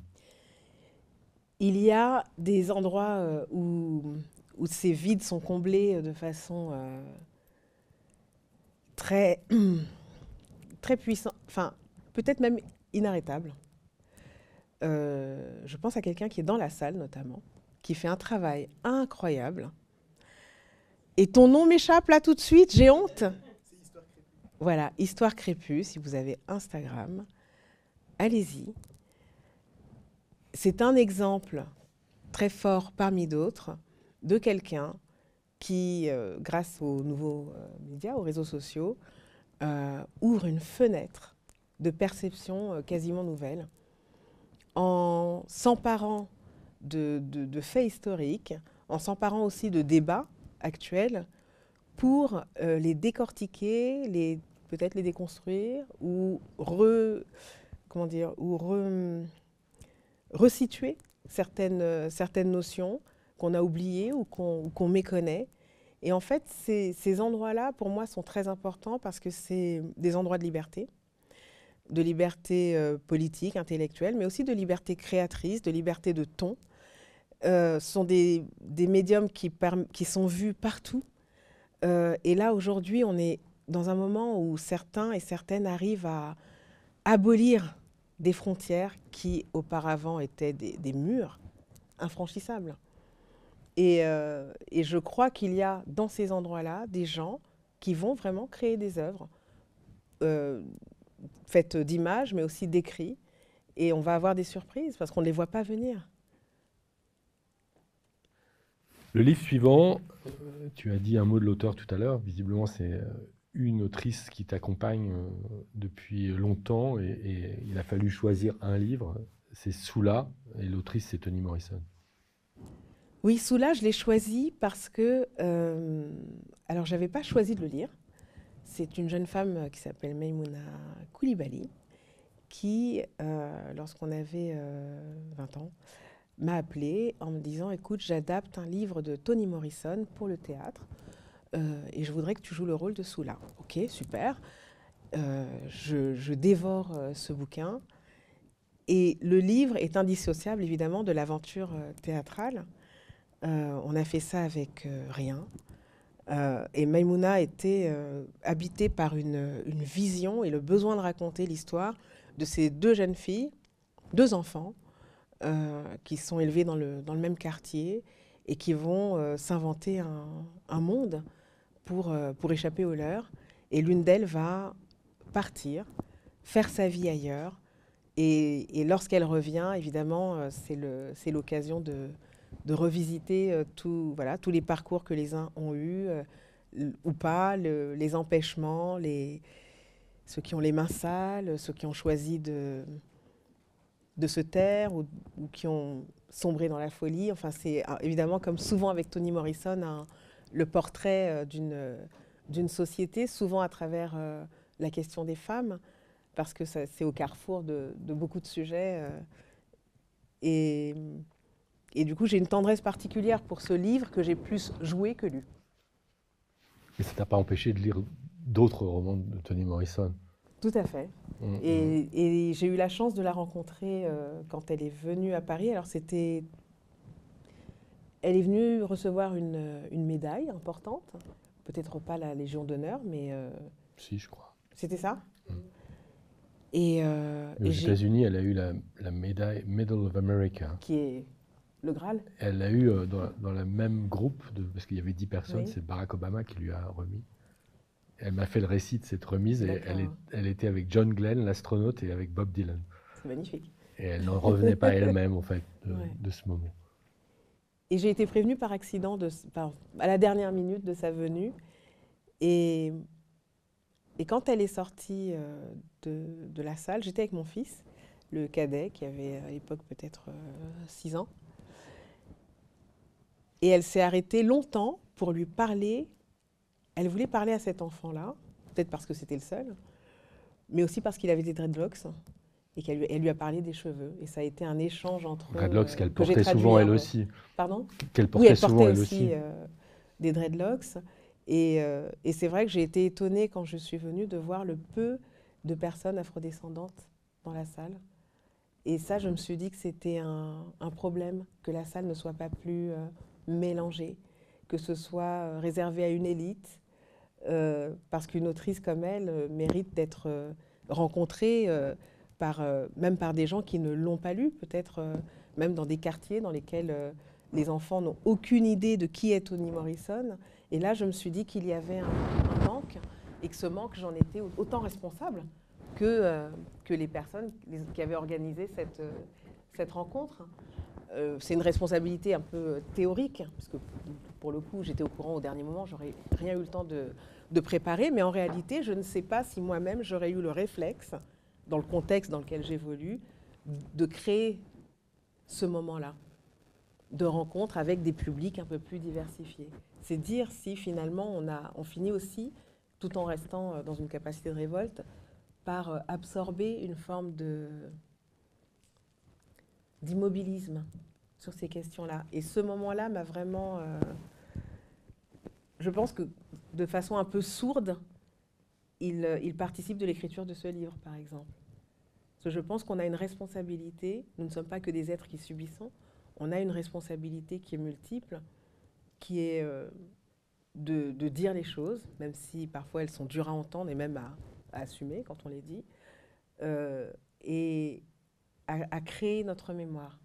B: Il y a des endroits euh, où, où ces vides sont comblés de façon euh, très, très puissant, enfin peut-être même inarrêtable. Euh, je pense à quelqu'un qui est dans la salle notamment, qui fait un travail incroyable. Et ton nom m'échappe là tout de suite, j'ai honte. Histoire voilà, Histoire Crépue, si vous avez Instagram, allez-y. C'est un exemple très fort parmi d'autres de quelqu'un qui, euh, grâce aux nouveaux euh, médias, aux réseaux sociaux, euh, ouvre une fenêtre de perception quasiment nouvelle en s'emparant de, faits historiques, en s'emparant aussi de débats actuels pour les décortiquer, peut-être les déconstruire ou, re, comment dire, ou resituer certaines, certaines notions qu'on a oublié ou qu'on méconnaît. Et en fait, ces, ces endroits-là, pour moi, sont très importants parce que c'est des endroits de liberté, de liberté euh, politique, intellectuelle, mais aussi de liberté créatrice, de liberté de ton. Euh, sont des, des médiums qui, qui, sont vus partout. Euh, et là, aujourd'hui, on est dans un moment où certains et certaines arrivent à abolir des frontières qui auparavant étaient des, murs infranchissables. Euh, et, je crois qu'il y a dans ces endroits-là des gens qui vont vraiment créer des œuvres euh, faites d'images, mais aussi d'écrits. Et on va avoir des surprises parce qu'on ne les voit pas venir.
A: Le livre suivant, tu as dit un mot de l'auteur tout à l'heure. Visiblement, c'est euh, une autrice qui t'accompagne euh, depuis longtemps et, il a fallu choisir un livre. C'est Soula et l'autrice, c'est Toni Morrison.
B: Oui, Soula, je l'ai choisi parce que. Euh, alors, je n'avais pas choisi de le lire. C'est une jeune femme qui s'appelle Maimouna Koulibaly qui, lorsqu'on avait 20 ans, m'a appelé en me disant Écoute, j'adapte un livre de Toni Morrison pour le théâtre euh, et je voudrais que tu joues le rôle de Soula. Ok, super. Euh, je, dévore euh, ce bouquin. Et le livre est indissociable évidemment de l'aventure théâtrale. on a fait ça avec rien. et Maimouna était habitée par une, vision et le besoin de raconter l'histoire de ces deux jeunes filles, deux enfants, qui sont élevés dans le, même quartier et qui vont s'inventer un, monde pour, euh, pour échapper au leur. Et l'une d'elles va partir, faire sa vie ailleurs. Et, lorsqu'elle revient, évidemment, c'est l'occasion de, de, revisiter tout, voilà, tous les parcours que les uns ont eus ou pas, les empêchements, les, ceux qui ont les mains sales, ceux qui ont choisi de, de se taire ou, qui ont sombré dans la folie. Enfin, c'est ah, évidemment, comme souvent avec Toni Morrison, le portrait euh, d'une, euh, d'une société, souvent à travers euh, la question des femmes, parce que c'est au carrefour de, beaucoup de sujets. et, et du coup, j'ai une tendresse particulière pour ce livre que j'ai plus joué que lu.
A: Et ça t'a pas empêché de lire d'autres romans de Toni Morrison?
B: Tout à fait. Mm, mm. Et, j'ai eu la chance de la rencontrer euh, quand elle est venue à Paris. Alors c'était... Elle est venue recevoir une, une médaille importante, peut-être pas la Légion d'honneur, mais... Euh,
A: si, je crois.
B: C'était ça mm. Et,
A: euh, aux États-Unis, elle a eu la, la, médaille Medal of America.
B: Qui est le Graal
A: Elle l'a eu dans, dans, le même groupe, de, parce qu'il y avait dix personnes, c'est Barack Obama qui lui a remis elle m'a fait le récit de cette remise et elle, était avec John Glenn, l'astronaute, et avec Bob Dylan.
B: C'est magnifique.
A: Et elle n'en revenait pas elle-même, en fait, de, ce moment.
B: Et j'ai été prévenue par accident, de, à la dernière minute de sa venue. Et, et quand elle est sortie euh, de, la salle, j'étais avec mon fils, le cadet, qui avait à l'époque peut-être 6 euh, ans. Et elle s'est arrêtée longtemps pour lui parler elle voulait parler à cet enfant-là, peut-être parce que c'était le seul, mais aussi parce qu'il avait des dreadlocks et qu'elle lui, lui, a parlé des cheveux. Et ça a été un échange entre.
A: Dreadlocks qu'elle portait souvent elle aussi.
B: Pardon?
A: Qu'elle portait, oui, elle portait souvent
B: aussi, euh, des dreadlocks. Et, euh, et c'est vrai que j'ai été étonnée quand je suis venue de voir le peu de personnes afrodescendantes dans la salle. Et ça, je me suis dit que c'était un, un, problème, que la salle ne soit pas plus euh, mélangée, que ce soit réservé à une élite, euh, parce qu'une autrice comme elle euh, mérite d'être euh, rencontrée par, même par des gens qui ne l'ont pas lu, peut-être même dans des quartiers dans lesquels les enfants n'ont aucune idée de qui est Toni Morrison. Et là, je me suis dit qu'il y avait un, manque et que ce manque, j'en étais autant responsable que, que les personnes qui avaient organisé cette, cette rencontre. c'est une responsabilité un peu théorique, parce que pour le coup, j'étais au courant au dernier moment, j'aurais rien eu le temps de, de préparer, mais en réalité, je ne sais pas si moi-même j'aurais eu le réflexe, dans le contexte dans lequel j'évolue, de créer ce moment-là de rencontre avec des publics un peu plus diversifiés. C'est dire si finalement on, a, on finit aussi, tout en restant euh, dans une capacité de révolte, par euh, absorber une forme de d'immobilisme sur ces questions-là. Et ce moment-là m'a vraiment... Euh, je pense que de façon un peu sourde, il, il participe de l'écriture de ce livre, par exemple. Je pense qu'on a une responsabilité, nous ne sommes pas que des êtres qui subissons, on a une responsabilité qui est multiple, qui est euh, de, dire les choses, même si parfois elles sont dures à entendre et même à, assumer quand on les dit, euh, et à créer notre mémoire.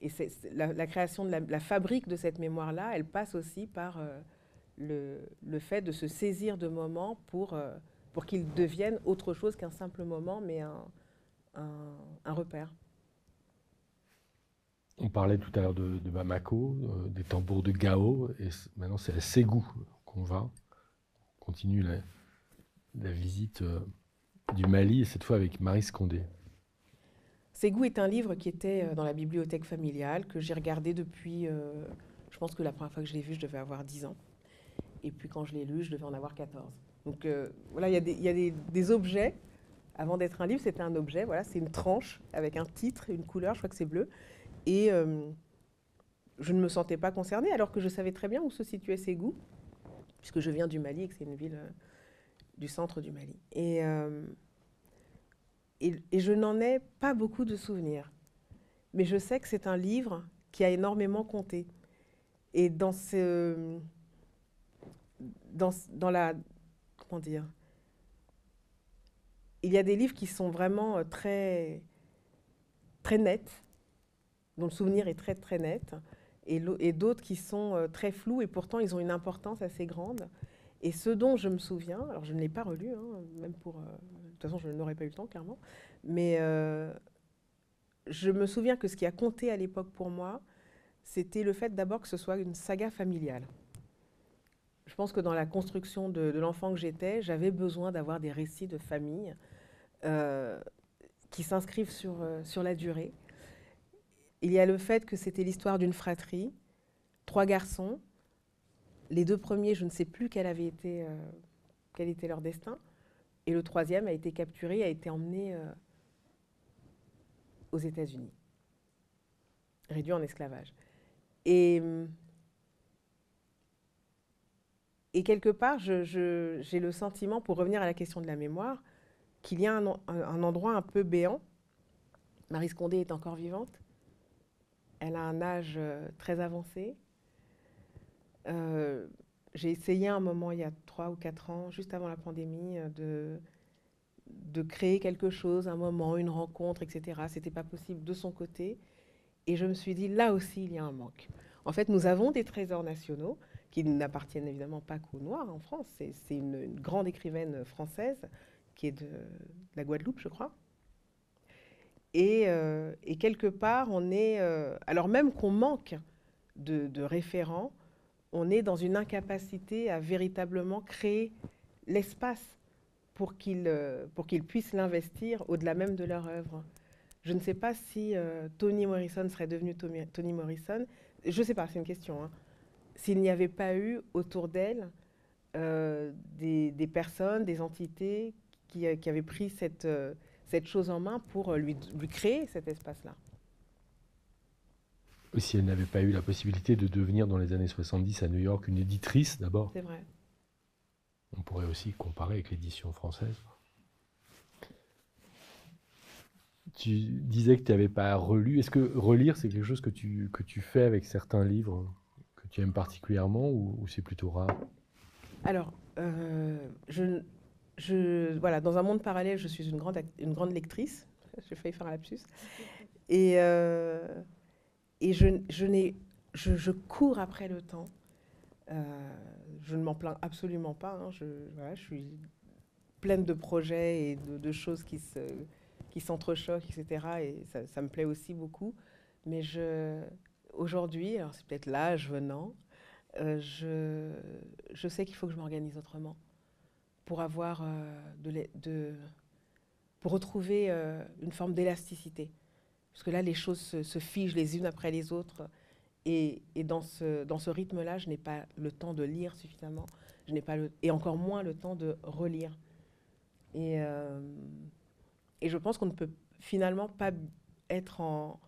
B: Et la, création de la, fabrique de cette mémoire-là, elle passe aussi par euh, le, le, fait de se saisir de moments pour, euh, pour qu'ils deviennent autre chose qu'un simple moment, mais un, un, repère.
A: On parlait tout à l'heure de, Bamako, euh, des tambours de Gao, et maintenant c'est à Ségou qu'on va. On continue la, visite euh, du Mali, et cette fois avec Marie Scondé.
B: Ségou est un livre qui était dans la bibliothèque familiale, que j'ai regardé depuis, je pense que la première fois que je l'ai vu, je devais avoir 10 ans. Et puis quand je l'ai lu, je devais en avoir 14. Donc voilà, il y a, des, objets. Avant d'être un livre, c'était un objet. Voilà, c'est une tranche avec un titre, une couleur, je crois que c'est bleu. Et euh, je ne me sentais pas concernée, alors que je savais très bien où se situait Ségou, puisque je viens du Mali et que c'est une ville euh, du centre du Mali. Euh, et, et, je n'en ai pas beaucoup de souvenirs. Mais je sais que c'est un livre qui a énormément compté. Et dans ce. Dans, la. Comment dire Il y a des livres qui sont vraiment très. très nets dont le souvenir est très très net, et, d'autres qui sont euh, très flous, et pourtant ils ont une importance assez grande. Et ce dont je me souviens, alors je ne l'ai pas relu, hein, même pour... Euh, de toute façon, je n'aurais pas eu le temps, clairement, mais euh, je me souviens que ce qui a compté à l'époque pour moi, c'était le fait d'abord que ce soit une saga familiale. Je pense que dans la construction de, l'enfant que j'étais, j'avais besoin d'avoir des récits de famille qui s'inscrivent sur, sur la durée il y a le fait que c'était l'histoire d'une fratrie, trois garçons. Les deux premiers, je ne sais plus quel avait été, euh, quel était leur destin. Et le troisième a été capturé, a été emmené euh, aux États-Unis, réduit en esclavage. Et, et quelque part, j'ai le sentiment, pour revenir à la question de la mémoire, qu'il y a un, endroit un peu béant. Marie Scondé est encore vivante elle a un âge euh, très avancé. Euh, j'ai essayé un moment, il y a trois ou quatre ans, juste avant la pandémie, euh, de, de créer quelque chose, un moment, une rencontre, etc. Ce n'était pas possible de son côté. Et je me suis dit, là aussi, il y a un manque. En fait, nous avons des trésors nationaux qui n'appartiennent évidemment pas qu'aux Noirs en France. C'est une, grande écrivaine française qui est de la Guadeloupe, je crois, euh, et, quelque part, on est, euh, alors même qu'on manque de, référents, on est dans une incapacité à véritablement créer l'espace pour qu'ils euh, puissent l'investir au-delà même de leur œuvre. Je ne sais pas si Toni Morrison serait devenu Toni Morrison. Je ne sais pas, c'est une question. Hein. S'il n'y avait pas eu autour d'elle des, des, personnes, des entités qui, qui avaient pris cette cette chose en main pour euh, lui, lui créer cet espace-là.
A: Si elle n'avait pas eu la possibilité de devenir dans les années 70 à New York une éditrice d'abord.
B: C'est vrai.
A: On pourrait aussi comparer avec l'édition française. Tu disais que tu n'avais pas relu. Est-ce que relire, c'est quelque chose que tu, que tu fais avec certains livres? Tu aimes particulièrement ou, c'est plutôt rare
B: Alors, euh, je, voilà, dans un monde parallèle, je suis une grande, une grande lectrice. J'ai failli faire un lapsus. Et, euh, et je, je, je, je, cours après le temps. Euh, je ne m'en plains absolument pas. Hein. Je suis pleine de projets et de, choses qui, se, qui s'entrechoquent, etc. Et ça, ça, me plaît aussi beaucoup. Mais je, aujourd'hui, alors c'est peut-être l'âge venant, euh, je, je sais qu'il faut que je m'organise autrement pour avoir euh, de, pour retrouver euh, une forme d'élasticité. Parce que là, les choses se, figent les unes après les autres. Et, dans ce, dans ce rythme-là, je n'ai pas le temps de lire suffisamment. Je n'ai pas le, et encore moins le temps de relire. Et, euh, et je pense qu'on ne peut finalement pas être en,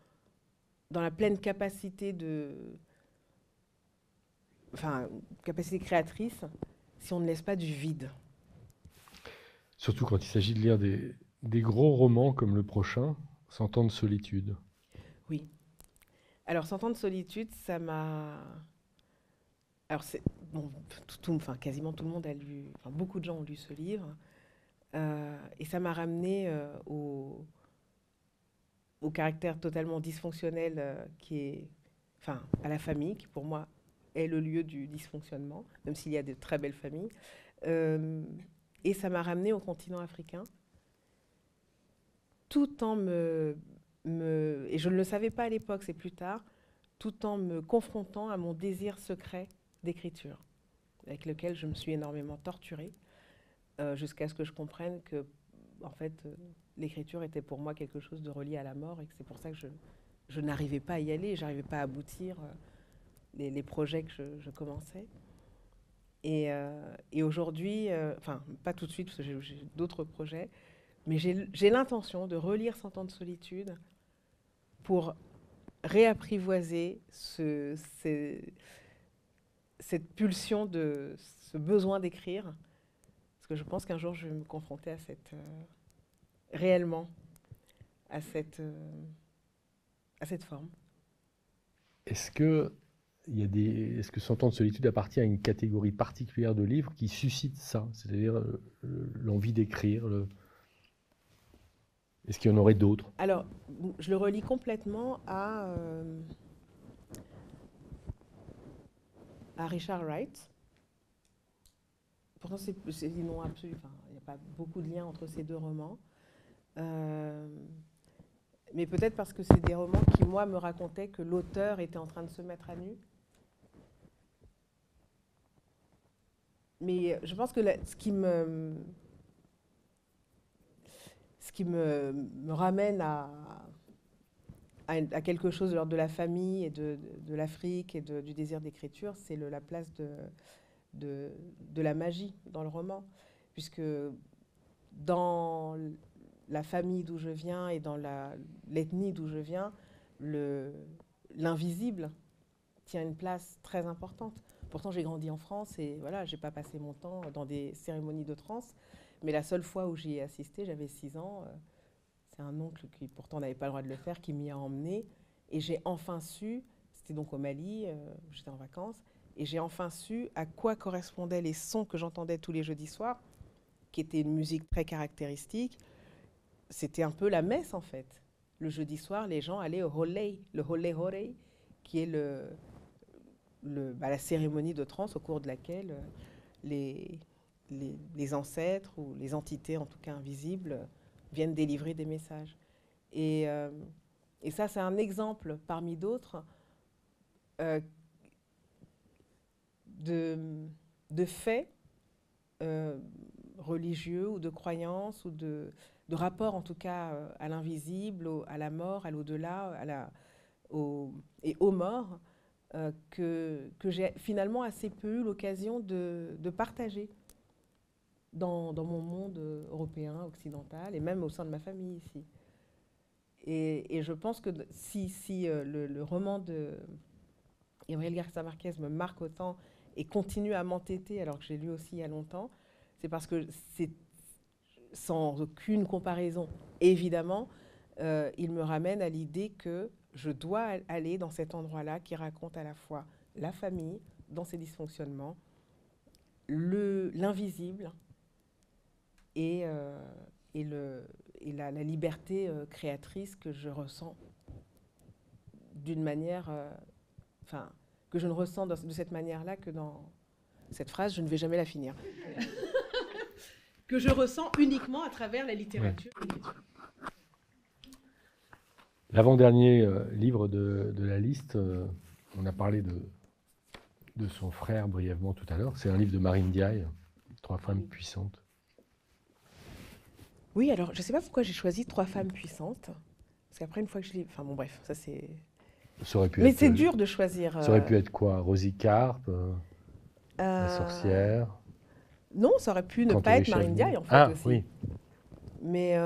B: dans la pleine capacité de, enfin, capacité créatrice si on ne laisse pas du vide.
A: Surtout quand il s'agit de lire des, gros romans comme le prochain, Cent ans de solitude.
B: Oui. Alors, Cent ans de solitude, ça m'a. Alors, c'est. Bon, tout, enfin, quasiment tout le monde a lu. Enfin, beaucoup de gens ont lu ce livre. Euh, et ça m'a ramené euh, au, au caractère totalement dysfonctionnel euh, qui est. Enfin, à la famille, qui pour moi est le lieu du dysfonctionnement, même s'il y a de très belles familles. Et ça m'a ramené au continent africain, tout en me et je ne le savais pas à l'époque, c'est plus tard, tout en me confrontant à mon désir secret d'écriture, avec lequel je me suis énormément torturée, euh, jusqu'à ce que je comprenne que, en fait, euh, l'écriture était pour moi quelque chose de relié à la mort, et c'est pour ça que je, n'arrivais pas à y aller, j'arrivais pas à aboutir euh, les, projets que je, commençais. Et, euh, aujourd'hui, euh, enfin, pas tout de suite, parce que j'ai d'autres projets, mais j'ai l'intention de relire Cent ans de solitude pour réapprivoiser ce, ce, cette pulsion de ce besoin d'écrire. Parce que je pense qu'un jour, je vais me confronter à cette. Réellement à cette, euh, à cette forme.
A: Est-ce que il y a des, est-ce que Cent ans de solitude appartient à une catégorie particulière de livres qui suscite ça, c'est-à-dire euh, l'envie d'écrire le... Est-ce qu'il y en aurait d'autres?
B: Alors, je le relis complètement à, euh, à Richard Wright. Pourtant, c'est des noms absolus. Enfin, il n'y a pas beaucoup de liens entre ces deux romans. Euh, mais peut-être parce que c'est des romans qui, moi, me racontaient que l'auteur était en train de se mettre à nu. Mais je pense que ce qui me, ce qui me, me ramène à, à, quelque chose de de la famille et de, de, l'Afrique et du désir d'écriture, c'est la place de, la magie dans le roman. Puisque dans la famille d'où je viens et dans l'ethnie d'où je viens, l'invisible tient une place très importante. Pourtant, j'ai grandi en France et voilà, j'ai pas passé mon temps dans des cérémonies de trance. Mais la seule fois où j'y ai assisté, j'avais 6 ans. Euh, c'est un oncle qui, pourtant, n'avait pas le droit de le faire, qui m'y a emmené. Et j'ai enfin su, c'était donc au Mali, euh, j'étais en vacances, et j'ai enfin su à quoi correspondaient les sons que j'entendais tous les jeudis soirs, qui étaient une musique très caractéristique. C'était un peu la messe, en fait. Le jeudi soir, les gens allaient au holei, le holei horei, qui est le, bah, la cérémonie de trance au cours de laquelle euh, les, les, ancêtres ou les entités, en tout cas invisibles, viennent délivrer des messages. Et, euh, et ça, c'est un exemple parmi d'autres euh, de, de, faits religieux ou de croyances ou de, de rapports, en tout cas, euh, à l'invisible, à la mort, à l'au-delà, et aux morts, euh, que, que j'ai finalement assez peu eu l'occasion de, de partager dans, dans, mon monde européen, occidental, et même au sein de ma famille ici. Et, et je pense que si, si euh, le, le, roman de Gabriel Garcia Marquez me marque autant et continue à m'entêter alors que j'ai lu aussi il y a longtemps, c'est parce que c'est sans aucune comparaison, évidemment, euh, il me ramène à l'idée que je dois aller dans cet endroit-là qui raconte à la fois la famille dans ses dysfonctionnements, l'invisible et, euh, et, la, liberté euh, créatrice que je ressens d'une manière, enfin, que je ne ressens de cette manière-là que dans cette phrase, je ne vais jamais la finir. Que je ressens uniquement à travers la littérature. Ouais.
A: L'avant-dernier euh, livre de, de, la liste, euh, on a parlé de, de son frère brièvement tout à l'heure, c'est un livre de Marine Diaye, Trois femmes puissantes.
B: Oui, alors je ne sais pas pourquoi j'ai choisi Trois femmes puissantes, parce qu'après une fois que je lis... Enfin bon bref, ça c'est... Mais c'est dur de choisir.
A: Ça aurait pu être quoi? Rosie Carpe euh, La sorcière
B: Non, ça aurait pu ne pas être Marine Diaye en fait
A: ah,
B: aussi.
A: Oui.
B: Mais...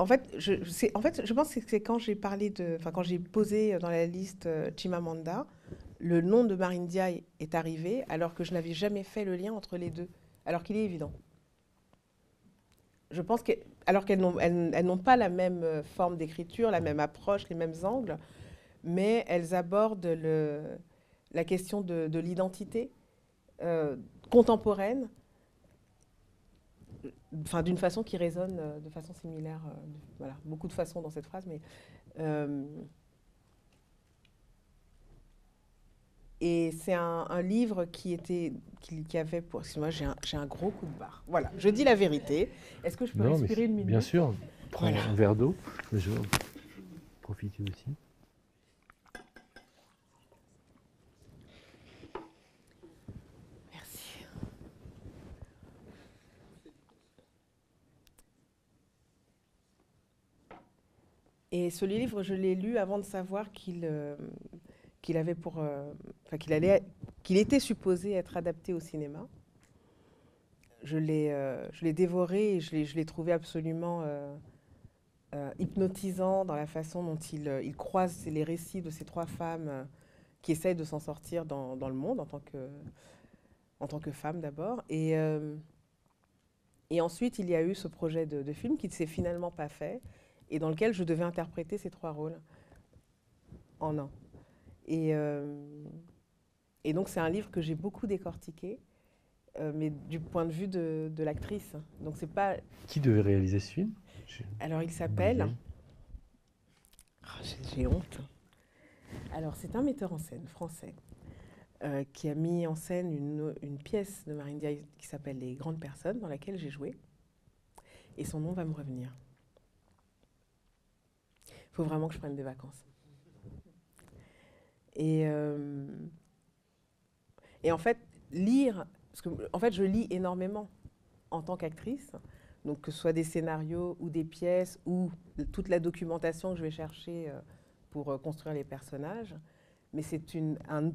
B: En fait, je, en fait, je pense que c'est quand j'ai parlé de, enfin quand j'ai posé dans la liste euh, Chimamanda, le nom de Marine Diaye est arrivé alors que je n'avais jamais fait le lien entre les deux, alors qu'il est évident. Je pense que, alors qu'elles n'ont elles, elles pas la même euh, forme d'écriture, la même approche, les mêmes angles, mais elles abordent le, la question de, de l'identité euh, contemporaine enfin, d'une façon qui résonne euh, de façon similaire. Euh, voilà, beaucoup de façons dans cette phrase, mais. Et c'est un, un, livre qui était, qui, qui avait pour. Excuse-moi, j'ai un, un, gros coup de barre. Voilà, je dis la vérité. Est-ce que je peux
A: non,
B: respirer une minute?
A: Bien sûr. prends un verre d'eau. Je vais profiter aussi.
B: Et ce livre, je l'ai lu avant de savoir qu'il euh, qu'il avait pour, euh, qu'il allait, qu'il était supposé être adapté au cinéma. Je l'ai, euh, je l'ai dévoré et je l'ai, je l'ai trouvé absolument hypnotisant dans la façon dont il, il, croise les récits de ces trois femmes qui essayent de s'en sortir dans, dans, le monde en tant que, en tant que femme d'abord. Et, et ensuite, il y a eu ce projet de film qui ne s'est finalement pas fait et dans lequel je devais interpréter ces trois rôles en un. Et, euh, et donc c'est un livre que j'ai beaucoup décortiqué, euh, mais du point de vue de, de l'actrice. Donc c'est pas.
A: Qui devait réaliser ce film?
B: Alors il s'appelle. Oh, j'ai honte. Alors c'est un metteur en scène français euh, qui a mis en scène une, une pièce de Marine Diaz qui s'appelle Les Grandes Personnes, dans laquelle j'ai joué. Et son nom va me revenir faut vraiment que je prenne des vacances. Et, euh, et en fait, lire, parce que en fait, je lis énormément en tant qu'actrice, donc que ce soit des scénarios ou des pièces ou toute la documentation que je vais chercher euh, pour euh, construire les personnages, mais c'est une, un,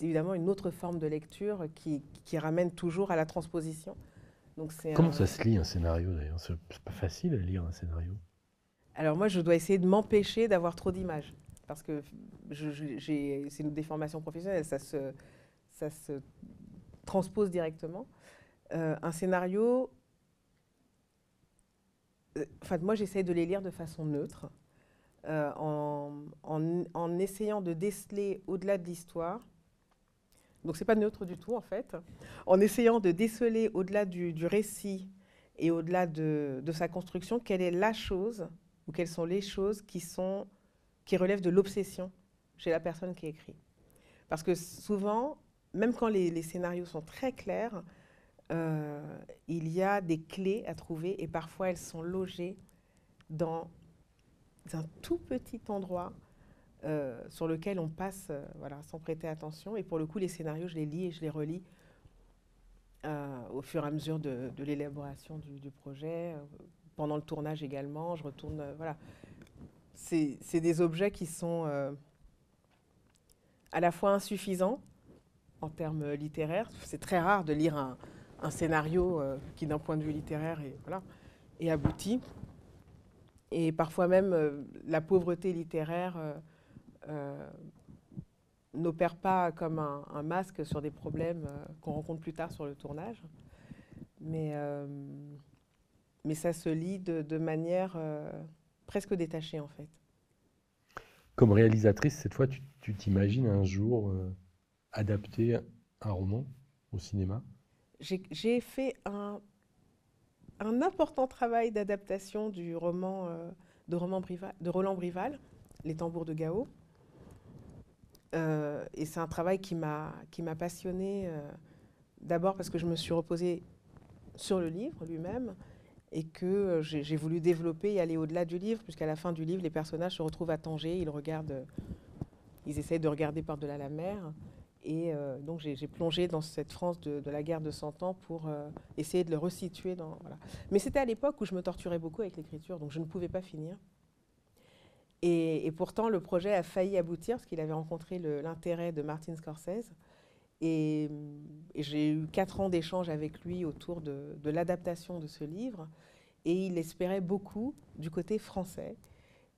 B: évidemment une autre forme de lecture qui, qui ramène toujours à la transposition.
A: Donc Comment un... ça se lit un scénario d'ailleurs? C'est pas facile à lire un scénario.
B: Alors moi, je dois essayer de m'empêcher d'avoir trop d'images. Parce que c'est une déformation professionnelle, ça se, transpose directement. Euh, un scénario, euh, enfin, moi, j'essaie de les lire de façon neutre, euh, en, essayant de déceler au-delà de l'histoire. Donc, c'est pas neutre du tout, en fait. En essayant de déceler au-delà du, récit et au-delà de, de, sa construction, quelle est la chose ou quelles sont les choses qui, sont, qui relèvent de l'obsession chez la personne qui écrit. Parce que souvent, même quand les, scénarios sont très clairs, euh, il y a des clés à trouver et parfois elles sont logées dans un tout petit endroit euh, sur lequel on passe euh, voilà, sans prêter attention. Et pour le coup, les scénarios, je les lis et je les relis au fur et à mesure de, l'élaboration du, projet, pendant le tournage également. Je retourne, euh, voilà. C'est des objets qui sont euh, à la fois insuffisants en termes littéraires. C'est très rare de lire un, un scénario euh, qui, d'un point de vue littéraire, est, voilà, est abouti. Et parfois même, la pauvreté littéraire n'opère pas comme un, un, masque sur des problèmes qu'on rencontre plus tard sur le tournage. Mais mais ça se lit de, de manière euh, presque détachée en fait.
A: Comme réalisatrice, cette fois, tu t'imagines un jour euh, adapter un roman au cinéma?
B: J'ai fait un, un, important travail d'adaptation du roman, euh, de, roman Brival, de Roland Brival, Les tambours de Gao. Et c'est un travail qui m'a passionné euh, d'abord parce que je me suis reposée sur le livre lui-même, et que euh, j'ai voulu développer et aller au-delà du livre, puisqu'à la fin du livre, les personnages se retrouvent à Tanger, ils regardent, ils essayent de regarder par-delà la mer. Et euh, donc j'ai plongé dans cette France de, la guerre de Cent Ans pour euh, essayer de le resituer. Mais c'était à l'époque où je me torturais beaucoup avec l'écriture, donc je ne pouvais pas finir. Et, pourtant, le projet a failli aboutir, parce qu'il avait rencontré l'intérêt de Martin Scorsese. Et, et j'ai eu quatre ans d'échanges avec lui autour de, de l'adaptation de ce livre. Et il espérait beaucoup du côté français.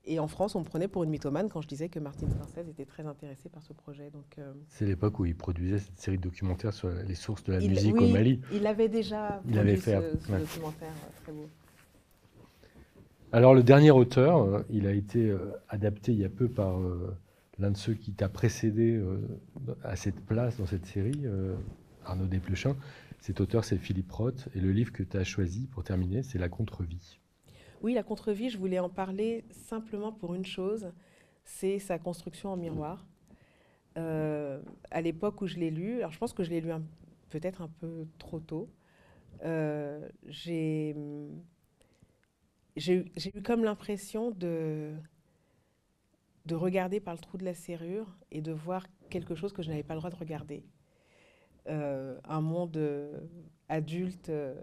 B: Et en France, on me prenait pour une mythomane quand je disais que Martin Scorsese était très intéressé par ce projet. Donc, euh,
A: c'est l'époque où il produisait cette série de documentaires sur les sources de la il, musique oui, au Mali.
B: Il avait déjà il avait fait ce, ce ouais. documentaire euh, très beau.
A: Alors le dernier auteur, euh, il a été adapté il y a peu par euh, l'un de ceux qui t'a précédé euh, à cette place dans cette série, euh, Arnaud Desplechin. Cet auteur, c'est Philippe Roth, et le livre que tu as choisi pour terminer, c'est La Contre-vie.
B: Oui, La Contre-vie, je voulais en parler simplement pour une chose, c'est sa construction en miroir. Euh, à l'époque où je l'ai lu, alors je pense que je l'ai lu peut-être un peu trop tôt, j'ai eu comme l'impression de, de regarder par le trou de la serrure et de voir quelque chose que je n'avais pas le droit de regarder. Euh, un monde euh, adulte euh,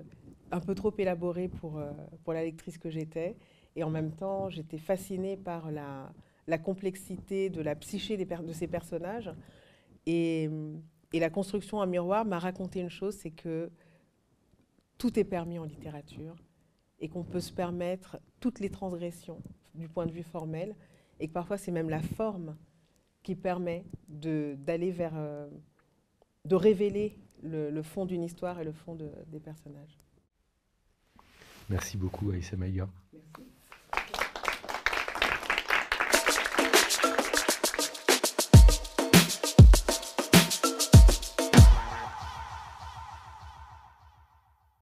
B: un peu trop élaboré pour, pour la lectrice que j'étais. Et en même temps, j'étais fascinée par la, la, complexité de la psyché de ces personnages. Et, et la construction en miroir m'a raconté une chose, c'est que tout est permis en littérature et qu'on peut se permettre toutes les transgressions du point de vue formel et que parfois c'est même la forme qui permet d'aller vers, euh, de révéler le, fond d'une histoire et le fond des personnages.
A: Merci beaucoup Aïssa Maïga.